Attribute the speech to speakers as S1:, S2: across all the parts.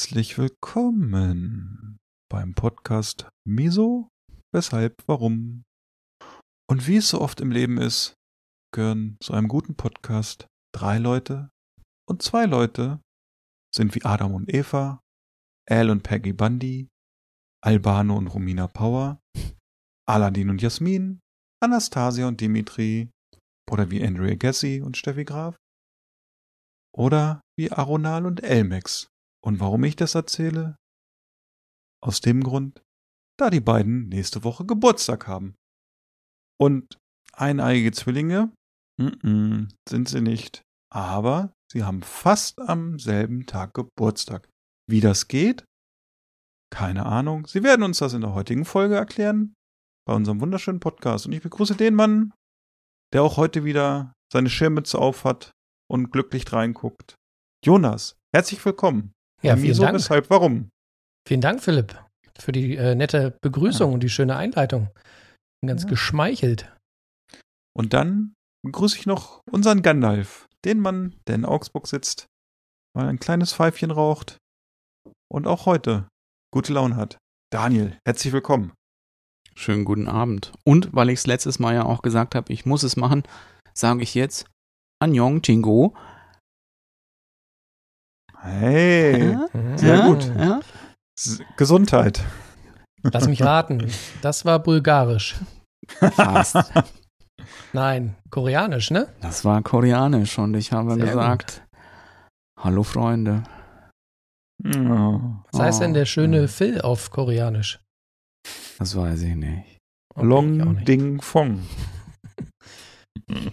S1: Herzlich willkommen beim Podcast Miso, weshalb, warum. Und wie es so oft im Leben ist, gehören zu einem guten Podcast drei Leute und zwei Leute sind wie Adam und Eva, Al und Peggy Bundy, Albano und Romina Power, Aladdin und Jasmin, Anastasia und Dimitri oder wie Andrea Gassi und Steffi Graf oder wie Aronal und Elmex. Und warum ich das erzähle? Aus dem Grund, da die beiden nächste Woche Geburtstag haben. Und eineige Zwillinge mm -mm, sind sie nicht, aber sie haben fast am selben Tag Geburtstag. Wie das geht? Keine Ahnung. Sie werden uns das in der heutigen Folge erklären, bei unserem wunderschönen Podcast. Und ich begrüße den Mann, der auch heute wieder seine Schirmmütze aufhat und glücklich reinguckt. Jonas, herzlich willkommen.
S2: Ja, vielen
S1: Wieso,
S2: Dank.
S1: weshalb, warum?
S2: Vielen Dank, Philipp, für die äh, nette Begrüßung
S1: Ja.
S2: und die schöne Einleitung. Bin ganz
S1: Ja.
S2: geschmeichelt.
S1: Und dann begrüße ich noch unseren Gandalf, den Mann, der in Augsburg sitzt, mal ein kleines Pfeifchen raucht und auch heute gute Laune hat. Daniel, herzlich willkommen.
S3: Schönen guten Abend. Und weil ich es letztes Mal ja auch gesagt habe, ich muss es machen, sage ich jetzt Annyeong Jingo.
S1: Hey,
S2: Mhm.
S1: sehr
S3: ja,
S1: gut.
S3: Ja?
S1: Gesundheit.
S2: Lass mich raten. Das war bulgarisch.
S3: Fast.
S2: Nein, koreanisch, ne?
S3: Das war koreanisch und ich habe
S2: Sehr
S3: gesagt, hallo Freunde.
S1: Oh.
S2: Was heißt denn der schöne
S3: hm.
S2: Phil auf koreanisch?
S3: Das weiß ich nicht.
S2: Okay, ich auch
S1: Long
S2: nicht.
S1: Ding Fong.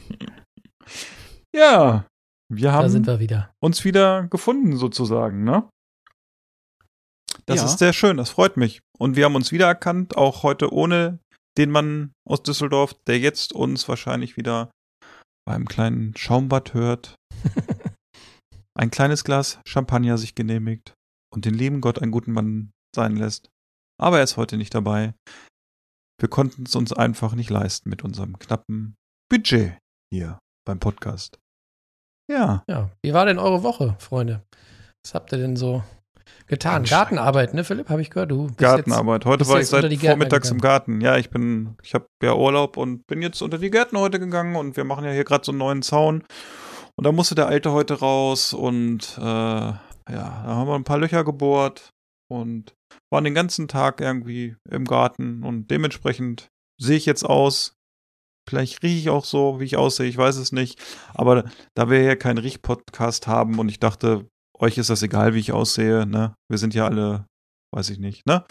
S1: ja, wir
S2: Da sind
S1: haben
S2: wir wieder.
S1: uns wieder gefunden sozusagen, ne? Das
S3: Ja.
S1: ist sehr schön, das freut mich. Und wir haben uns wiedererkannt, auch heute ohne den Mann aus Düsseldorf, der jetzt uns wahrscheinlich wieder beim kleinen Schaumbad hört, ein kleines Glas Champagner sich genehmigt und den lieben Gott einen guten Mann sein lässt. Aber er ist heute nicht dabei. Wir konnten es uns einfach nicht leisten mit unserem knappen Budget hier beim Podcast. Ja,
S2: Ja, wie war denn eure Woche, Freunde? Was habt ihr denn so getan? Gartenarbeit, ne, Philipp? Habe ich gehört. Du bist
S1: Gartenarbeit. Heute
S2: bist
S1: war ich
S2: jetzt
S1: seit vormittags im. Garten. Ja, ich bin, ich habe ja Urlaub und bin jetzt unter die Gärten heute gegangen und wir machen ja hier gerade so einen neuen Zaun. Und da musste der Alte heute raus und äh, ja, da haben wir ein paar Löcher gebohrt und waren den ganzen Tag irgendwie im Garten und dementsprechend sehe ich jetzt aus. Vielleicht rieche ich auch so, wie ich aussehe, ich weiß es nicht. Aber da wir hier keinen Riech-Podcast haben und ich dachte, euch ist das egal, wie ich aussehe, ne? Wir sind ja alle, weiß ich nicht, ne?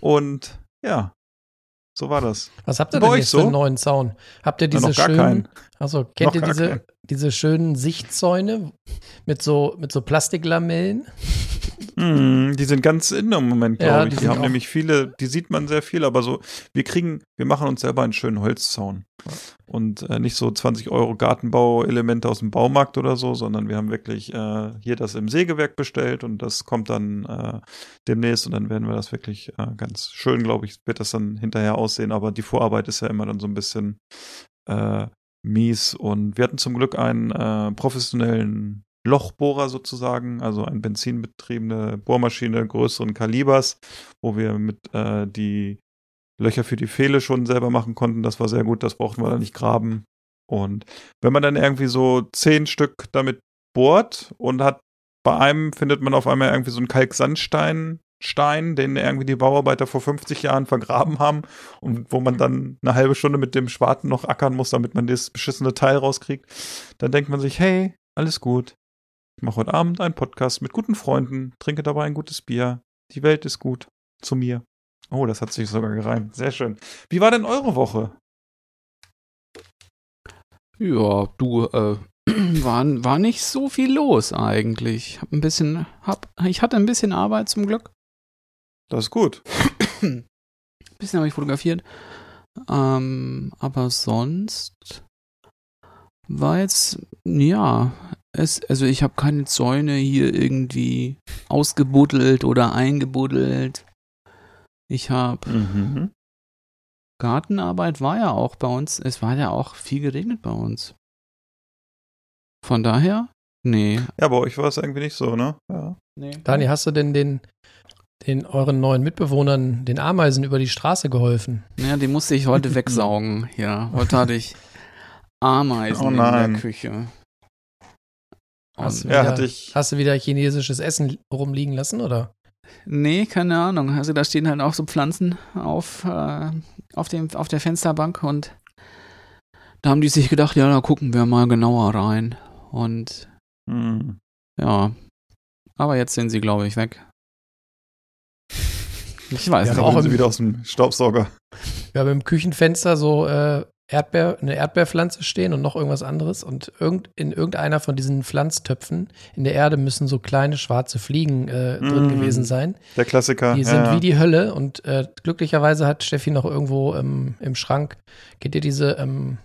S1: Und ja, so war das.
S2: Was habt ihr
S1: Bei
S2: denn
S1: euch
S2: jetzt für
S1: so?
S2: einen neuen Zaun? Habt ihr diese
S1: gar
S2: schönen,
S1: keinen.
S2: also kennt
S1: Noch
S2: ihr diese,
S1: keinen.
S2: diese schönen Sichtzäune mit so, mit so Plastiklamellen?
S1: Hm, die sind ganz in im Moment,
S2: Ja,
S1: glaube
S2: die
S1: ich. Die
S2: sind
S1: haben nämlich viele, die sieht man sehr viel, aber so, wir kriegen, wir machen uns selber einen schönen Holzzaun. Und äh, nicht so 20 Euro Gartenbauelemente aus dem Baumarkt oder so, sondern wir haben wirklich äh, hier das im Sägewerk bestellt und das kommt dann äh, demnächst und dann werden wir das wirklich äh, ganz schön, glaube ich, wird das dann hinterher aussehen. Aber die Vorarbeit ist ja immer dann so ein bisschen äh, mies und wir hatten zum Glück einen äh, professionellen Lochbohrer sozusagen, also eine benzinbetriebene Bohrmaschine größeren Kalibers, wo wir mit äh, die Löcher für die Pfähle schon selber machen konnten. Das war sehr gut, das brauchten wir dann nicht graben. Und wenn man dann irgendwie so zehn Stück damit bohrt und hat bei einem findet man auf einmal irgendwie so einen Kalksandstein, Stein, den irgendwie die Bauarbeiter vor 50 Jahren vergraben haben und wo man dann eine halbe Stunde mit dem Spaten noch ackern muss, damit man das beschissene Teil rauskriegt, dann denkt man sich, hey, alles gut. Ich mache heute Abend einen Podcast mit guten Freunden, trinke dabei ein gutes Bier. Die Welt ist gut zu mir. Oh, das hat sich sogar gereimt. Sehr schön. Wie war denn eure Woche?
S3: Ja, du, äh, war, war nicht so viel los eigentlich. Hab ein bisschen, hab, ich hatte ein bisschen Arbeit zum Glück.
S1: Das ist gut.
S3: Ein bisschen habe ich fotografiert. Ähm, aber sonst war jetzt, ja, es, also ich habe keine Zäune hier irgendwie ausgebuddelt oder eingebuddelt. Ich habe
S1: Mhm.
S3: Gartenarbeit war ja auch bei uns, es war ja auch viel geregnet bei uns. Von daher, nee.
S1: Ja, bei euch war es irgendwie nicht so, ne? Ja.
S3: nee.
S2: Dani, hast du denn den, den euren neuen Mitbewohnern, den Ameisen über die Straße geholfen?
S3: Ja, die musste ich heute wegsaugen. Ja, heute hatte ich Ameisen
S1: Oh
S3: in der Küche.
S2: Hast du
S1: Ja,
S2: wieder,
S1: hatte ich-
S2: Hast du wieder chinesisches Essen rumliegen lassen, oder?
S3: nee, keine Ahnung. Also da stehen halt auch so Pflanzen auf, äh, auf, dem, auf der Fensterbank und da haben die sich gedacht, ja, da gucken wir mal genauer rein. Und
S1: Hm.
S3: ja, aber jetzt sind sie, glaube ich, weg. Ich weiß
S2: Ja,
S3: nicht.
S2: auch
S1: sie
S2: im-
S1: wieder aus dem Staubsauger.
S2: Wir haben im Küchenfenster so äh, Erdbeer, eine Erdbeerpflanze stehen und noch irgendwas anderes. Und irgend, in irgendeiner von diesen Pflanztöpfen in der Erde müssen so kleine schwarze Fliegen äh, drin
S1: Mm.
S2: gewesen sein.
S1: Der Klassiker.
S2: Die
S1: ja,
S2: sind
S1: ja.
S2: wie die Hölle. Und äh, glücklicherweise hat Steffi noch irgendwo ähm, im Schrank, geht ihr diese, ähm,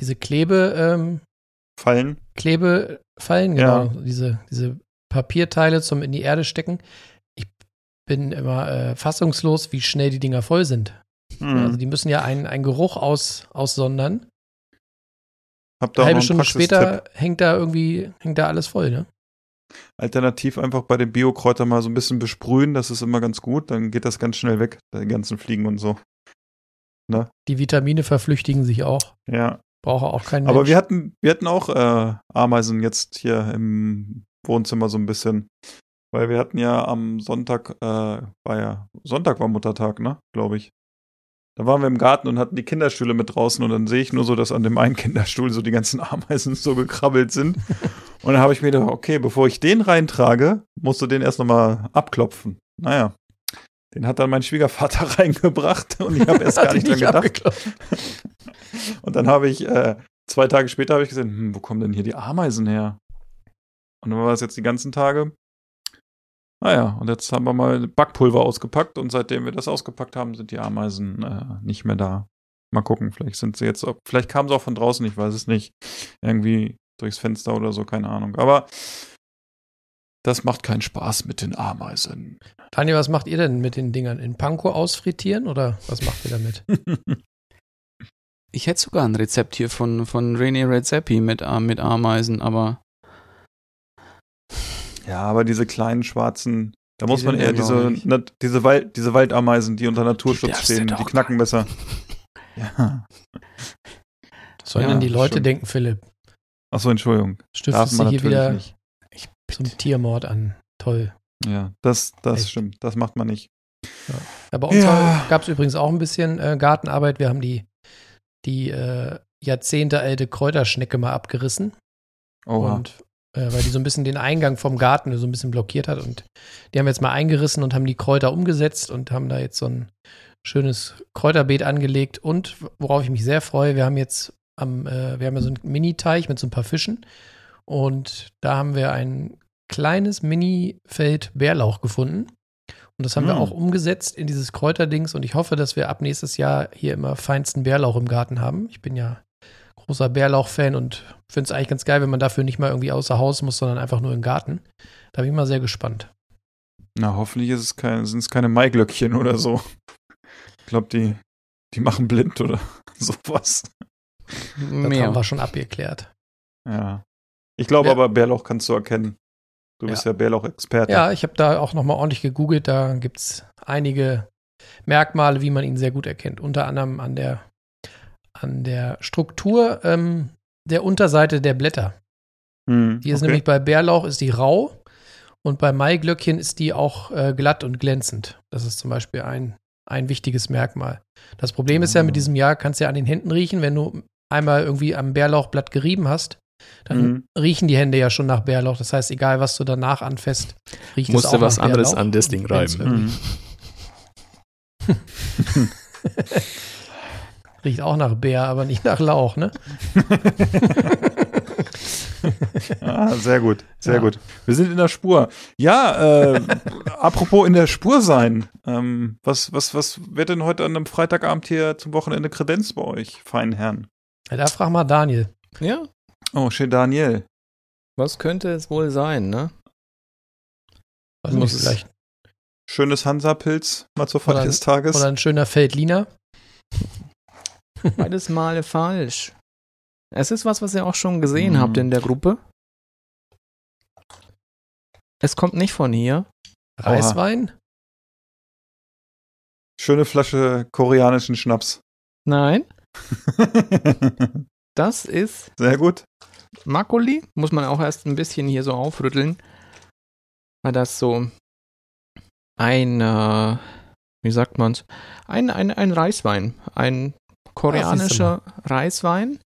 S2: diese Klebe, ähm,
S1: Fallen.
S2: Klebefallen,
S1: Ja.
S2: genau, diese, diese Papierteile zum in die Erde stecken. Ich bin immer äh, fassungslos, wie schnell die Dinger voll sind.
S1: Hm.
S2: Also die müssen ja einen, einen Geruch aus, aussondern.
S1: Hab da
S2: Eine halbe Stunde später hängt da irgendwie, hängt da alles voll, ne?
S1: Alternativ einfach bei den Biokräutern mal so ein bisschen besprühen, das ist immer ganz gut, dann geht das ganz schnell weg, die ganzen Fliegen und so.
S2: Die Vitamine verflüchtigen sich auch.
S1: Ja.
S2: Braucht auch kein
S1: Aber
S2: Mensch.
S1: wir hatten, wir hatten auch äh, Ameisen jetzt hier im Wohnzimmer so ein bisschen. Weil wir hatten ja am Sonntag, äh, war ja, Sonntag war Muttertag, ne, glaube ich. Da waren wir im Garten und hatten die Kinderstühle mit draußen und dann sehe ich nur so, dass an dem einen Kinderstuhl so die ganzen Ameisen so gekrabbelt sind. Und dann habe ich mir gedacht, okay, bevor ich den reintrage, musst du den erst nochmal abklopfen. Naja. Den hat dann mein Schwiegervater reingebracht und ich habe erst gar nicht dran
S2: nicht
S1: gedacht. Und dann habe ich, äh, zwei Tage später habe ich gesehen, hm, wo kommen denn hier die Ameisen her? Und dann war es jetzt die ganzen Tage. Naja, und jetzt haben wir mal Backpulver ausgepackt und seitdem wir das ausgepackt haben, sind die Ameisen äh, nicht mehr da. Mal gucken, vielleicht sind sie jetzt, auch- vielleicht kamen sie auch von draußen, ich weiß es nicht. Irgendwie durchs Fenster oder so, keine Ahnung. Aber das macht keinen Spaß mit den Ameisen.
S2: Tanja, was macht ihr denn mit den Dingern? In Panko ausfrittieren oder was macht ihr damit?
S3: Ich hätte sogar ein Rezept hier von, von René Redzepi mit, äh, mit Ameisen, aber
S1: Ja, aber diese kleinen schwarzen, da
S3: Die
S1: muss man eher diese, na, diese, Wald, diese Waldameisen, die unter Naturschutz
S3: du
S1: stehen, die knacken besser. Ja.
S2: Was sollen
S1: Ja,
S2: denn die Leute
S1: stimmt.
S2: denken, Philipp?
S1: Achso, Entschuldigung. Darf
S2: Stiftest
S1: man
S2: du hier wieder
S1: nicht.
S2: zum Tiermord an? Toll.
S1: Ja, das, das
S2: Echt.
S1: stimmt. Das macht man nicht.
S2: Ja, bei uns
S1: Ja.
S2: gab es übrigens auch ein bisschen äh, Gartenarbeit. Wir haben die, die äh, jahrzehntealte Kräuterschnecke mal abgerissen.
S1: Oha.
S2: Und äh, weil die so ein bisschen den Eingang vom Garten so ein bisschen blockiert hat. Und die haben jetzt mal eingerissen und haben die Kräuter umgesetzt und haben da jetzt so ein schönes Kräuterbeet angelegt. Und worauf ich mich sehr freue, wir haben jetzt am, äh, wir haben ja so einen Mini-Teich mit so ein paar Fischen. Und da haben wir ein kleines Mini-Feld Bärlauch gefunden. Und das haben wir
S1: Mm.
S2: auch umgesetzt in dieses Kräuterdings. Und ich hoffe, dass wir ab nächstes Jahr hier immer feinsten Bärlauch im Garten haben. Ich bin ja großer Bärlauch-Fan und finde es eigentlich ganz geil, wenn man dafür nicht mal irgendwie außer Haus muss, sondern einfach nur im Garten. Da bin ich mal sehr gespannt.
S1: Na, hoffentlich ist es kein, sind es keine Maiglöckchen oder so. Ich glaube, die, die machen blind oder sowas.
S2: Das
S3: mehr.
S2: haben wir schon abgeklärt.
S1: Ja. Ich glaube
S2: Ja.
S1: aber, Bärlauch kannst du erkennen. Du bist ja, Bärlauch-Experte.
S2: Ja, ich habe da auch nochmal ordentlich gegoogelt. Da gibt es einige Merkmale, wie man ihn sehr gut erkennt. Unter anderem an der, an der Struktur ähm, der Unterseite der Blätter.
S1: Hm,
S2: Die ist
S1: okay.
S2: nämlich bei Bärlauch ist die rau und bei Maiglöckchen ist die auch äh, glatt und glänzend. Das ist zum Beispiel ein, ein wichtiges Merkmal. Das Problem ist ja
S1: Ah.
S2: mit diesem Jahr, kannst du ja an den Händen riechen, wenn du einmal irgendwie am Bärlauchblatt gerieben hast, dann
S1: Mhm.
S2: riechen die Hände ja schon nach Bärlauch. Das heißt, egal was du danach anfasst, riecht es
S4: Musste
S2: auch
S4: was
S2: nach
S4: anderes
S2: Bärlauch.
S4: an das Ding reiben.
S1: Mhm.
S2: Riecht auch nach Bär, aber nicht nach Lauch, ne?
S1: Ah, sehr gut, sehr
S2: Ja.
S1: gut. Wir sind in der Spur. Ja, äh, apropos in der Spur sein. Ähm, was, was, was wird denn heute an einem Freitagabend hier zum Wochenende Kredenz bei euch, feinen Herren?
S2: Ja, da frag mal Daniel.
S4: Ja,
S1: Oh, schön Daniel.
S4: was könnte es wohl sein, ne? Muss
S2: nicht,
S4: es-
S2: vielleicht.
S1: Schönes Hansa-Pilz mal zur Feier des Tages.
S2: Oder ein schöner Feldliner.
S4: Beides Male falsch. Es ist was, was ihr auch schon gesehen
S1: Mhm.
S4: habt in der Gruppe. Es kommt nicht von hier.
S2: Reiswein?
S1: Schöne Flasche koreanischen Schnaps.
S4: Nein, das ist
S1: Sehr gut.
S4: Makoli. Muss man auch erst ein bisschen hier so aufrütteln. Weil das so ein, äh, wie sagt man's? Ein, ein, ein Reiswein. Ein koreanischer Reiswein,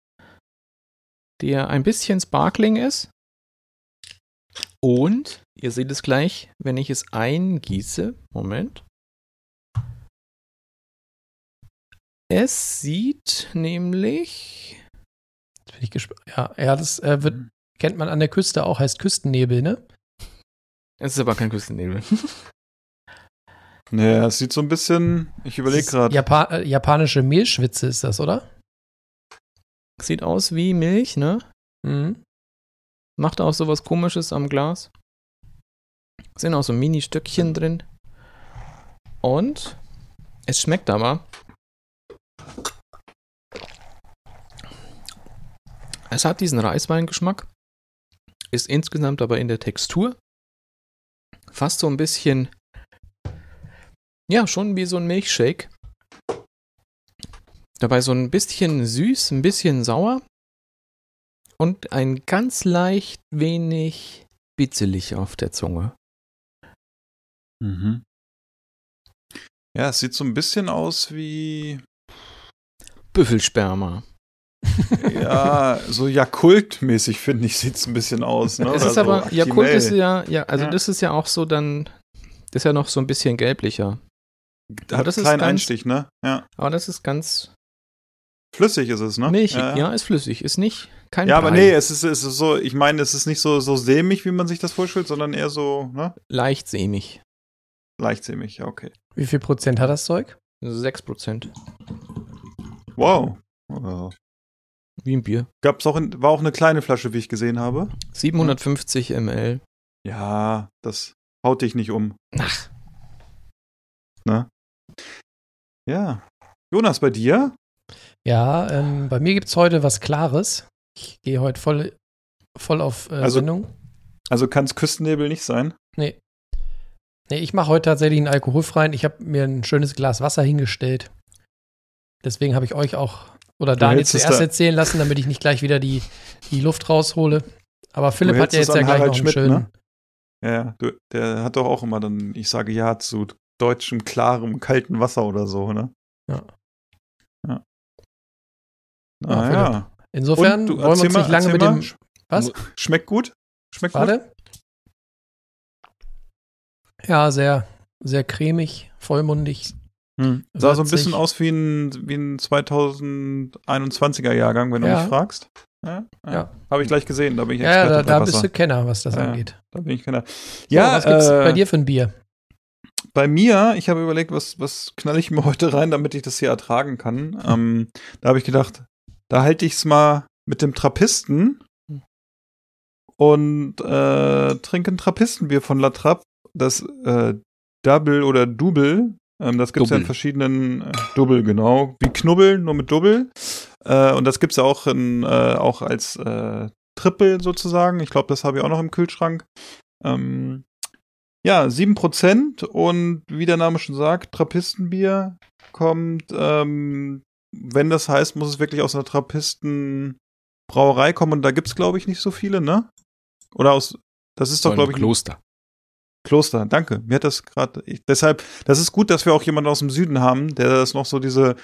S4: der ein bisschen sparkling ist. Und, ihr seht es gleich, wenn ich es eingieße. Moment. Es sieht nämlich
S2: Jetzt bin ich gespannt. Ja, ja, das äh, wird, kennt man an der Küste auch, heißt Küstennebel, ne?
S4: Es ist aber kein Küstennebel.
S1: Naja, es sieht so ein bisschen, ich überlege gerade.
S2: Japa äh, japanische Mehlschwitze ist das, oder?
S4: Sieht aus wie Milch, ne?
S2: Mhm.
S4: Macht auch sowas komisches am Glas. Sind auch so Mini-Stückchen drin. Und es schmeckt aber. Es hat diesen Reisweingeschmack. Ist insgesamt aber in der Textur fast so ein bisschen. Ja, schon wie so ein Milchshake. Dabei so ein bisschen süß, ein bisschen sauer und ein ganz leicht wenig bitzelig auf der Zunge.
S1: Mhm. Ja, es sieht so ein bisschen aus wie,
S4: Büffelsperma.
S1: ja, so Jakult-mäßig, finde ich, sieht es ein bisschen aus. Ne?
S4: es
S1: Oder
S4: ist
S1: so
S4: aber, Jakult
S1: Actimel.
S4: ist ja, ja, also
S1: Ja.
S4: das ist ja auch so dann, das ist ja noch so ein bisschen gelblicher.
S1: Hat
S4: das ist
S1: keinen
S4: ganz-
S1: Einstich, ne? Ja.
S4: Aber das ist ganz
S1: Flüssig ist es, ne?
S4: milchig.
S1: Ja,
S4: Ja, ist flüssig. Ist nicht kein
S1: Ja, aber
S4: Brei.
S1: nee, es ist, es ist so, ich meine, es ist nicht so, so sämig, wie man sich das vorstellt, sondern eher so, ne?
S4: Leicht sämig.
S1: Leicht sämig, ja, okay.
S2: Wie viel Prozent hat das Zeug?
S4: 6%.
S1: Wow. wow.
S4: Wie ein Bier.
S1: Gab's auch in, war auch eine kleine Flasche, wie ich gesehen habe.
S4: 750 ml.
S1: Ja, das haut dich nicht um.
S4: Ach,
S1: Ja. Jonas, bei dir?
S2: Ja, ähm, bei mir gibt es heute was Klares. Ich gehe heute voll, voll auf äh,
S1: Also-
S2: Sendung.
S1: Also kann es Küstennebel nicht sein?
S2: Nee. Nee, ich mache heute tatsächlich einen alkoholfreien. Ich habe mir ein schönes Glas Wasser hingestellt. Deswegen habe ich euch auch oder
S1: Du
S2: Daniel zuerst
S1: da-
S2: erzählen lassen, damit ich nicht gleich wieder die, die Luft raushole. Aber Philipp hat ja jetzt ja gleich
S1: Harald
S2: noch einen
S1: Schmidt,
S2: schönen.
S1: ne? Ja, ja, du, der hat doch auch immer dann, ich sage ja zu deutschem, klarem, kalten Wasser oder so, ne?
S2: Ja.
S1: Ja. Ah, ja.
S2: Insofern
S1: du,
S2: wollen wir uns
S1: mal,
S2: nicht lange mit
S1: mal.
S2: dem. Was?
S1: Schmeckt gut? Schmeckt gut?
S2: Warte. Ja, sehr, sehr cremig, vollmundig.
S1: Hm. Sah so ein bisschen aus wie ein, wie ein 2021er Jahrgang, wenn du
S2: Ja.
S1: mich fragst. Ja, ja.
S2: Ja.
S1: Habe ich gleich gesehen, da bin ich
S2: Ja, ja,
S1: Experte
S2: da, da bist du Kenner, was das angeht.
S1: Da bin ich keiner.
S2: Ja,
S1: Ja,
S2: was gibt's
S1: äh,
S2: bei dir für ein Bier?
S1: Bei mir, ich habe überlegt, was, was knall ich mir heute rein, damit ich das hier ertragen kann. Ähm, da habe ich gedacht, da halte ich es mal mit dem Trappisten und äh, trinke ein Trappistenbier von La Trappe. Das äh, Double oder Double. Ähm, das gibt es ja in verschiedenen äh, Double, genau. Wie Knubbel, nur mit Double. Äh, und das gibt es ja auch, in, äh, auch als äh, Triple sozusagen. Ich glaube, das habe ich auch noch im Kühlschrank. Ähm, ja, 7% und wie der Name schon sagt, Trappistenbier kommt, ähm, wenn das heißt, muss es wirklich aus einer Trappistenbrauerei kommen und da gibt's glaube ich, nicht so viele, ne? Oder aus, das ist doch, glaube ich,
S4: Kloster.
S1: Kloster. Danke. Mir hat das gerade, deshalb, das ist gut, dass wir auch jemanden aus dem Süden haben, der das noch so diese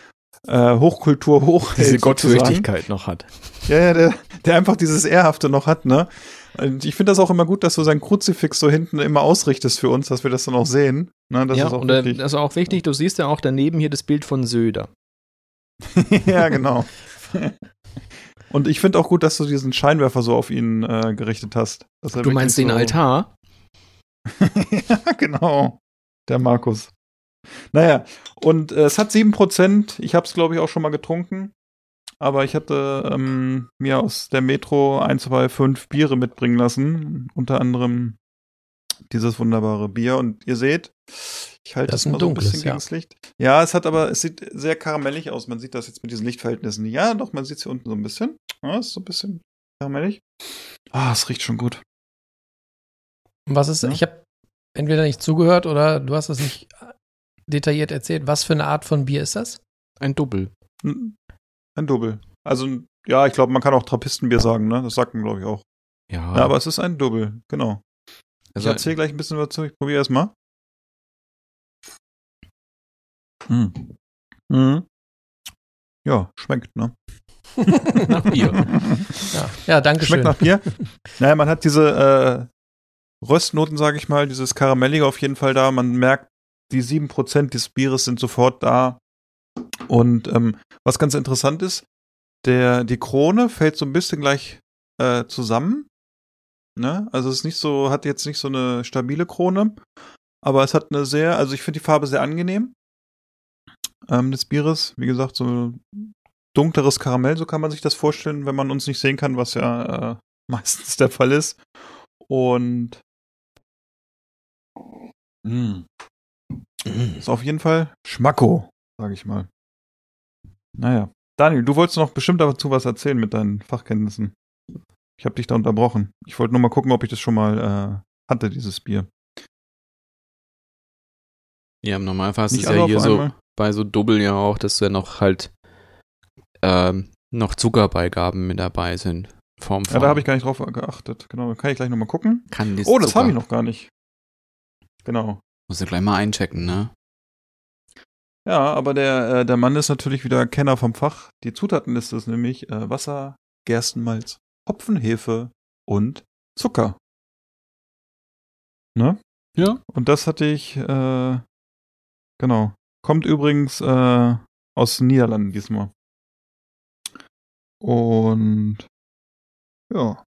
S1: äh, Hochkultur hochhält.
S4: Diese. Gottfürchtigkeit noch hat.
S1: Ja, ja, der, der einfach dieses Ehrhafte noch hat, ne? Und ich finde das auch immer gut, dass du sein Kruzifix so hinten immer ausrichtest für uns, dass wir das dann auch sehen. Ne, das
S4: ja,
S1: ist auch
S4: und
S1: wirklich.
S4: das ist auch wichtig, du siehst ja auch daneben hier das Bild von Söder.
S1: ja, genau. Und ich finde auch gut, dass du diesen Scheinwerfer so auf ihn äh, gerichtet hast.
S4: Du meinst den
S1: so-
S4: Altar?
S1: ja, genau. Der Markus. Naja, und äh, es hat 7%. Ich habe es, glaube ich, auch schon mal getrunken. Aber ich hatte ähm, mir aus der Metro ein, zwei, fünf Biere mitbringen lassen. Unter anderem dieses wunderbare Bier. Und ihr seht, ich halte
S2: Das
S1: das, mal so ein bisschen
S2: ja.
S1: gegen das Licht. Ja, es hat aber, es sieht sehr karamellig aus. Man sieht das jetzt mit diesen Lichtverhältnissen. Ja, doch, man sieht es hier unten so ein bisschen. Ja, ist so ein bisschen karamellig. Ah, es riecht schon gut.
S2: Und Was ist,
S1: Ja.
S2: ich habe entweder nicht zugehört oder du hast es nicht detailliert erzählt. Was für eine Art von Bier ist das?
S4: Ein Double.
S1: Ein Double. Also, ja, ich glaube, man kann auch Trappistenbier sagen, ne? Das sagt man, glaube ich, auch.
S4: Ja,
S1: Ja, aber es ist ein Double, genau. Ich
S4: also,
S1: erzähle gleich ein bisschen dazu, ich probiere erst mal. Hm. Mhm. Ja, schmeckt, ne?
S4: nach Bier.
S2: Ja, ja danke schön.
S1: Schmeckt nach Bier. naja, man hat diese äh, Röstnoten, sage ich mal, dieses Karamellige auf jeden Fall da. Man merkt, die 7% des Bieres sind sofort da. Und ähm, was ganz interessant ist, der, die Krone fällt so ein bisschen gleich äh, zusammen. Ne? Also es ist nicht so, hat jetzt nicht so eine stabile Krone, aber es hat eine sehr, also ich finde die Farbe sehr angenehm ähm, des Bieres. Wie gesagt, so dunkleres Karamell, so kann man sich das vorstellen, wenn man uns nicht sehen kann, was ja äh, meistens der Fall ist. Und mh, ist auf jeden Fall Schmacko, sage ich mal. Naja. Daniel, du wolltest noch bestimmt dazu was erzählen mit deinen Fachkenntnissen. Ich habe dich da unterbrochen. Ich wollte nur mal gucken, ob ich das schon mal äh, hatte, dieses Bier.
S5: Ja, im Normalfall ist
S1: Nicht
S5: es ja hier so bei so Double ja auch, dass da noch halt ähm, noch Zuckerbeigaben mit dabei sind. Form
S1: Ja, da habe ich gar nicht drauf geachtet. Genau, kann ich gleich nochmal gucken.
S5: Kann
S1: Oh, das habe ich noch gar nicht. Genau.
S5: Muss ja gleich mal einchecken, ne?
S1: Ja, aber der, äh, der Mann ist natürlich wieder Kenner vom Fach. Die Zutatenliste ist nämlich äh, Wasser, Gerstenmalz, Hopfen, Hefe und Zucker. Ne?
S3: Ja.
S1: Und das hatte ich, äh, genau. Kommt übrigens äh, aus den Niederlanden diesmal. Und ja,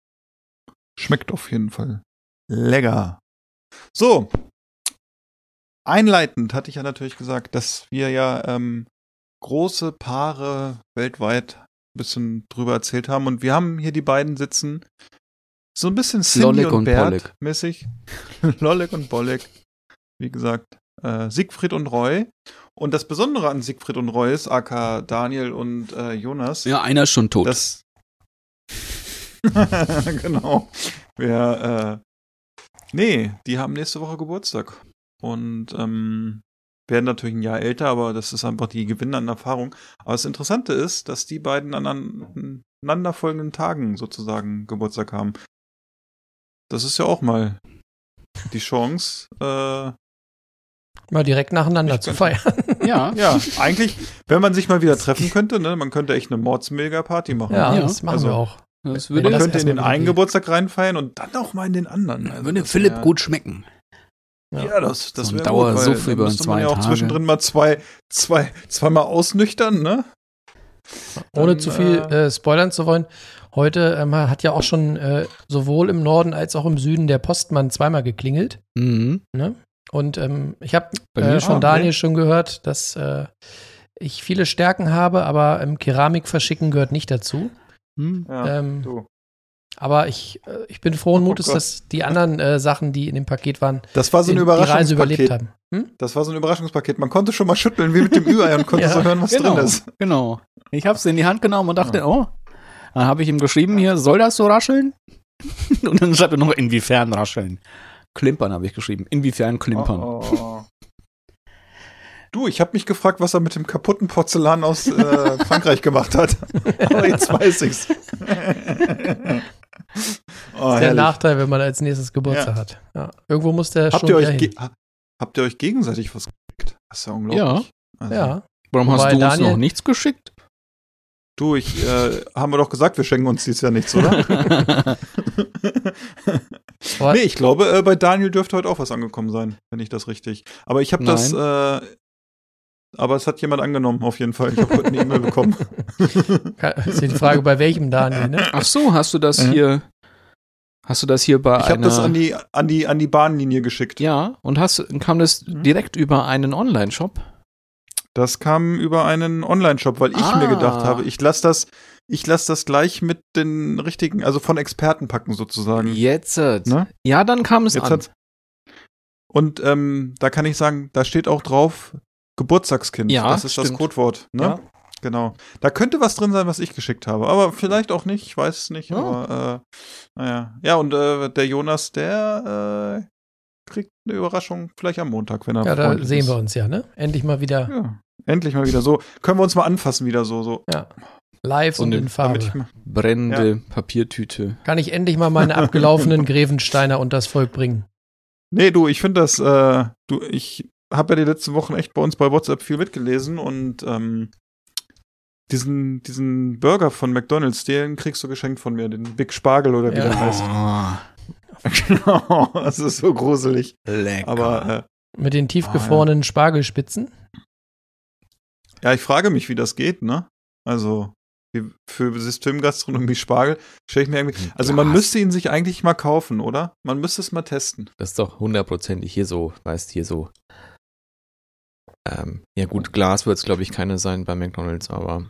S1: schmeckt auf jeden Fall lecker. So, einleitend hatte ich ja natürlich gesagt, dass wir ja ähm, große Paare weltweit ein bisschen drüber erzählt haben. Und wir haben hier die beiden sitzen. So ein bisschen Cindy
S5: Lollek
S1: und,
S5: und
S1: Bert mäßig. Lollek und Bolek. Wie gesagt, äh, Siegfried und Roy. Und das Besondere an Siegfried und Roy ist, aka Daniel und äh, Jonas,
S5: Ja, einer ist schon tot.
S1: das genau. Wir, äh, nee, die haben nächste Woche Geburtstag. Und ähm, werden natürlich ein Jahr älter, aber das ist einfach die Gewinne an Erfahrung. Aber das Interessante ist, dass die beiden an an- aneinanderfolgenden Tagen sozusagen Geburtstag haben. Das ist ja auch mal die Chance. Äh,
S2: Mal direkt nacheinander
S1: Ich
S2: zu
S1: könnte-
S2: feiern.
S3: Ja.
S1: ja, eigentlich, wenn man sich mal wieder treffen könnte, ne, man könnte echt eine Mordsmega-Party machen.
S2: Ja,
S3: Ja,
S2: das machen
S1: also-
S2: wir auch.
S3: Das würde,
S1: Man
S2: das
S1: könnte in den einen Geburtstag reinfeiern und dann auch mal in den anderen. Also
S5: Würde Philipp
S1: wär-
S5: gut schmecken.
S1: Ja, das, das
S5: So
S1: wäre
S5: Dauersuff
S1: gut, weil
S5: über
S1: dann müsste man ja auch
S5: Tage.
S1: zwischendrin mal zwei, zwei, zweimal ausnüchtern, ne?
S2: Ohne
S1: Dann,
S2: zu viel
S1: äh,
S2: äh, spoilern zu wollen, heute ähm, hat ja auch schon äh, sowohl im Norden als auch im Süden der Postmann zweimal geklingelt.
S5: Mhm.
S2: Und ähm, ich habe
S5: Bei mir
S2: äh, von
S1: schon,
S2: Daniel
S1: okay.
S2: schon gehört, dass äh, ich viele Stärken habe, aber ähm, Keramik verschicken gehört nicht dazu.
S5: Hm.
S1: Ja,
S2: ähm,
S1: du.
S2: Aber ich, äh, ich bin frohen
S1: Oh
S2: Mutes,
S1: Gott.
S2: dass die anderen äh, Sachen, die in dem Paket waren,
S1: Das war so ein
S2: Reise überlebt
S1: Überraschungspaket.
S2: haben. Hm?
S1: Das war so ein Überraschungspaket. Man konnte schon mal schütteln wie mit dem Ü-Ei und konnte
S2: Ja,
S1: so hören, was
S3: genau,
S1: drin ist.
S3: genau. Ich habe es in die Hand genommen und dachte, oh. Dann habe ich ihm geschrieben hier, soll das so rascheln? Und dann schreibt er noch, inwiefern rascheln? Klimpern habe ich geschrieben. Inwiefern klimpern?
S1: Oh, oh. Du, ich habe mich gefragt, was er mit dem kaputten Porzellan aus äh, Frankreich gemacht hat. Aber jetzt weiß ich's. Oh,
S2: Das ist der
S1: herrlich.
S2: Nachteil, wenn man als nächstes Geburtstag hat. Ja. Irgendwo muss der
S1: Habt
S2: schon
S1: ihr, euch habt ihr euch gegenseitig was gekriegt? Das ist ja unglaublich. Also,
S2: Ja,
S5: Warum
S2: Wobei
S5: hast du uns
S2: Daniel-
S5: noch nichts geschickt?
S1: Du, ich, äh, haben wir doch gesagt, wir schenken uns dieses Jahr nichts, oder? nee, ich glaube, äh, bei Daniel dürfte heute auch was angekommen sein, wenn ich das richtig. Aber ich habe das, äh, aber es hat jemand angenommen, auf jeden Fall. Ich habe heute eine E-Mail bekommen.
S2: Ist ja die Frage, bei welchem Daniel, ne?
S4: Ach so, hast du das
S1: Mhm.
S4: hier, hast du das hier bei
S1: Ich habe das an die, an, die, an die Bahnlinie geschickt.
S4: ja, und hast, kam das
S1: Mhm.
S4: direkt über einen Online-Shop?
S1: Das kam über einen Online-Shop, weil ich mir gedacht
S4: Ah.
S1: habe, ich lasse das, ich lasse das gleich mit den richtigen, also von Experten packen sozusagen.
S4: Jetzt.
S1: Ne?
S4: Ja, dann kam es
S1: Jetzt
S4: an.
S1: Und ähm, da kann ich sagen, da steht auch drauf Geburtstagskind.
S4: Ja,
S1: das ist das
S4: stimmt.
S1: Codewort. Ne?
S4: Ja.
S1: Genau. Da könnte was drin sein, was ich geschickt habe, aber vielleicht auch nicht. Ich weiß es nicht.
S4: Ja.
S1: Aber äh, naja. Ja, und äh, der Jonas, der äh, kriegt eine Überraschung vielleicht am Montag, wenn er
S2: Ja, da sehen
S1: ist.
S2: wir uns ja, ne? Endlich mal wieder
S1: Ja, endlich mal wieder so. Können wir uns mal anfassen wieder so. so.
S2: live
S4: So
S2: und in Farbe.
S1: Damit ich mal,
S4: Brennende Papiertüte.
S2: Kann ich endlich mal meine abgelaufenen Grevensteiner und das Volk bringen?
S1: nee, du, ich finde das, äh, du, ich habe ja die letzten Wochen echt bei uns bei WhatsApp viel mitgelesen und ähm, diesen, diesen Burger von McDonalds, den kriegst du geschenkt von mir, den Big Spargel oder wie
S2: Ja.
S1: der heißt. Genau, das ist so gruselig.
S4: lecker.
S1: Aber äh,
S2: Mit den tiefgefrorenen Spargelspitzen?
S1: ja, ich frage mich, wie das geht, ne? Also für Systemgastronomie Spargel stelle ich mir irgendwie. Also man müsste ihn sich eigentlich mal kaufen, oder? Man müsste es mal testen.
S4: Das ist doch hundertprozentig hier so, weißt hier so. Ähm, ja gut, Glas wird es glaube ich keine sein bei McDonalds, aber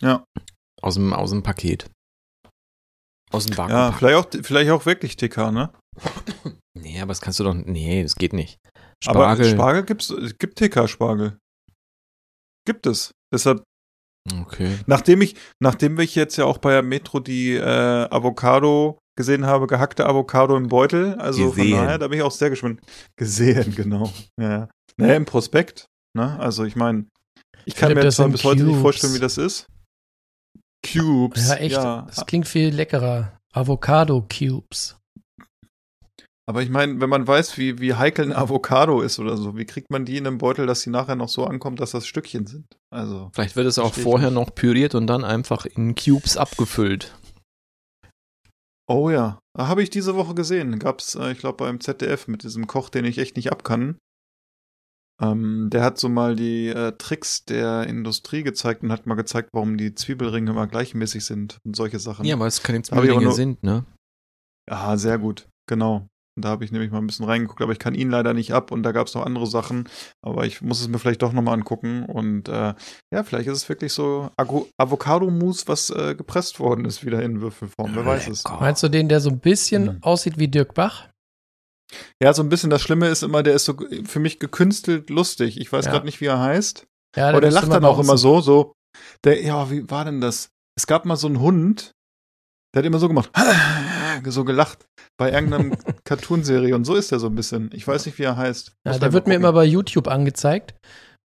S1: Ja.
S4: aus dem aus dem Paket. Aus dem Vakuum.
S1: Ja, vielleicht auch, vielleicht auch wirklich TK, ne?
S4: Nee, aber das kannst du doch. Nee, das geht nicht.
S1: Aber
S4: Spargel.
S1: Spargel gibt's, es gibt TK-Spargel. Gibt es. Deshalb,
S4: Okay.
S1: nachdem ich, nachdem ich jetzt ja auch bei der Metro die äh, Avocado gesehen habe, gehackte Avocado im Beutel, also
S4: Gesehen.
S1: von daher, da bin ich auch sehr gespannt. Gesehen, genau. Ja. Naja, im Prospekt, ne? Also ich meine, ich kann
S2: Philipp,
S1: mir
S2: das
S1: zwar bis heute nicht vorstellen, wie das ist. Cubes.
S2: Ja, echt.
S1: Ja,
S2: Das klingt viel leckerer. Avocado Cubes.
S1: aber ich meine, wenn man weiß, wie, wie heikel ein Avocado ist oder so, wie kriegt man die in einem Beutel, dass die nachher noch so ankommt, dass das Stückchen sind? Also.
S4: Vielleicht wird es auch vorher noch püriert und dann einfach in Cubes abgefüllt.
S1: Oh ja, habe ich diese Woche gesehen. Gab's, äh, ich glaube, beim ZDF mit diesem Koch, den ich echt nicht abkann. Ähm, der hat so mal die äh, Tricks der Industrie gezeigt und hat mal gezeigt, warum die Zwiebelringe immer gleichmäßig sind und solche Sachen.
S4: Ja, weil es keine Zwiebelringe
S1: nur-
S4: sind, ne?
S1: Ja, sehr gut, genau. Und da habe ich nämlich mal ein bisschen reingeguckt, aber ich kann ihn leider nicht ab und da gab es noch andere Sachen. Aber ich muss es mir vielleicht doch nochmal angucken. Und äh, ja, vielleicht ist es wirklich so Avocado-Mousse, was äh, gepresst worden ist, wieder in Würfelform. Wer weiß es.
S2: Meinst du den, der so ein bisschen
S1: Mhm.
S2: aussieht wie Dirk Bach?
S1: Ja, so ein bisschen. Das Schlimme ist immer, der ist so für mich gekünstelt lustig. Ich weiß
S2: Ja.
S1: gerade nicht, wie er heißt.
S2: Ja,
S1: Aber der lacht dann auch immer so, so. Der, ja, wie war denn das? Es gab mal so einen Hund, der hat immer so gemacht, so gelacht bei irgendeinem Cartoonserie und so ist er so ein bisschen. Ich weiß nicht, wie er heißt.
S2: Ja, der wird
S1: mal
S2: mir immer
S1: gucken.
S2: bei YouTube angezeigt,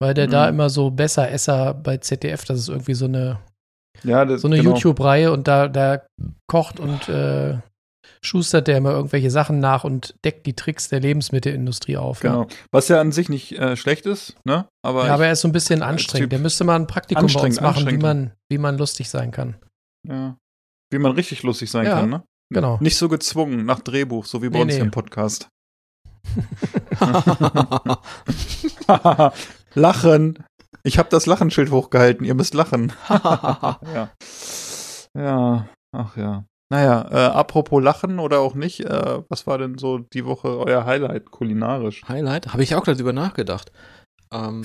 S2: weil der da
S1: Mhm.
S2: immer so besser Esser bei ZDF, das ist irgendwie so eine,
S1: ja, das,
S2: so eine
S1: genau.
S2: YouTube-Reihe und da, da kocht und äh, schustert der immer irgendwelche Sachen nach und deckt die Tricks der Lebensmittelindustrie auf.
S1: Genau. Was ja an sich nicht äh, schlecht ist, ne? Aber,
S2: Ja, aber er ist so ein bisschen anstrengend. Der müsste mal ein Praktikum bei uns machen, wie man, wie man lustig sein kann.
S1: ja, wie man richtig lustig sein
S2: Ja,
S1: kann, ne?
S2: genau.
S1: Nicht so gezwungen nach Drehbuch, so wie bei
S2: Nee,
S1: uns
S2: nee.
S1: im Podcast. lachen. Ich habe das Lachenschild hochgehalten. Ihr müsst lachen. ja. Ja, ach ja. Naja, äh, apropos Lachen oder auch nicht, äh, was war denn so die Woche euer Highlight kulinarisch?
S4: Highlight? Habe ich auch gerade drüber nachgedacht. Ähm,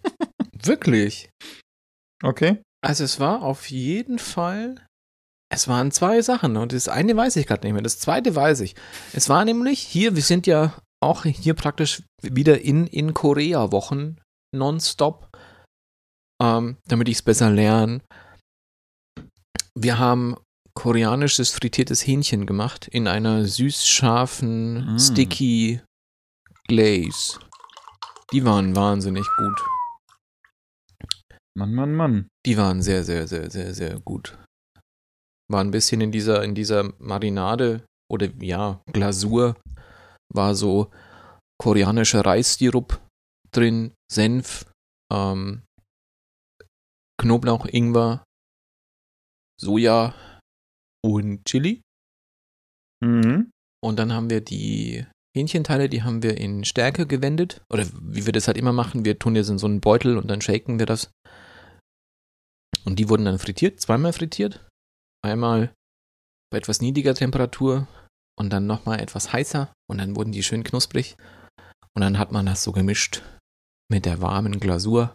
S4: wirklich.
S1: Okay.
S4: Also es war auf jeden Fall, es waren zwei Sachen und das eine weiß ich gerade nicht mehr, das zweite weiß ich. Es war nämlich hier, wir sind ja auch hier praktisch wieder in, in Korea-Wochen nonstop, ähm, damit ich es besser lerne. Wir haben koreanisches frittiertes Hähnchen gemacht in einer süß-scharfen
S1: Mm.
S4: Sticky Glaze. Die waren wahnsinnig gut.
S1: Mann, Mann, Mann.
S4: Die waren sehr, sehr, sehr, sehr, sehr gut. War ein bisschen in dieser, in dieser Marinade oder ja, Glasur war so koreanischer Reissirup drin, Senf, ähm, Knoblauch, Ingwer, Soja und Chili.
S1: Mhm.
S4: Und dann haben wir die Hähnchenteile, die haben wir in Stärke gewendet. Oder wie wir das halt immer machen, wir tun jetzt in so einen Beutel und dann shaken wir das. Und die wurden dann frittiert, zweimal frittiert. Einmal bei etwas niedriger Temperatur und dann nochmal etwas heißer und dann wurden die schön knusprig. Und dann hat man das so gemischt mit der warmen Glasur.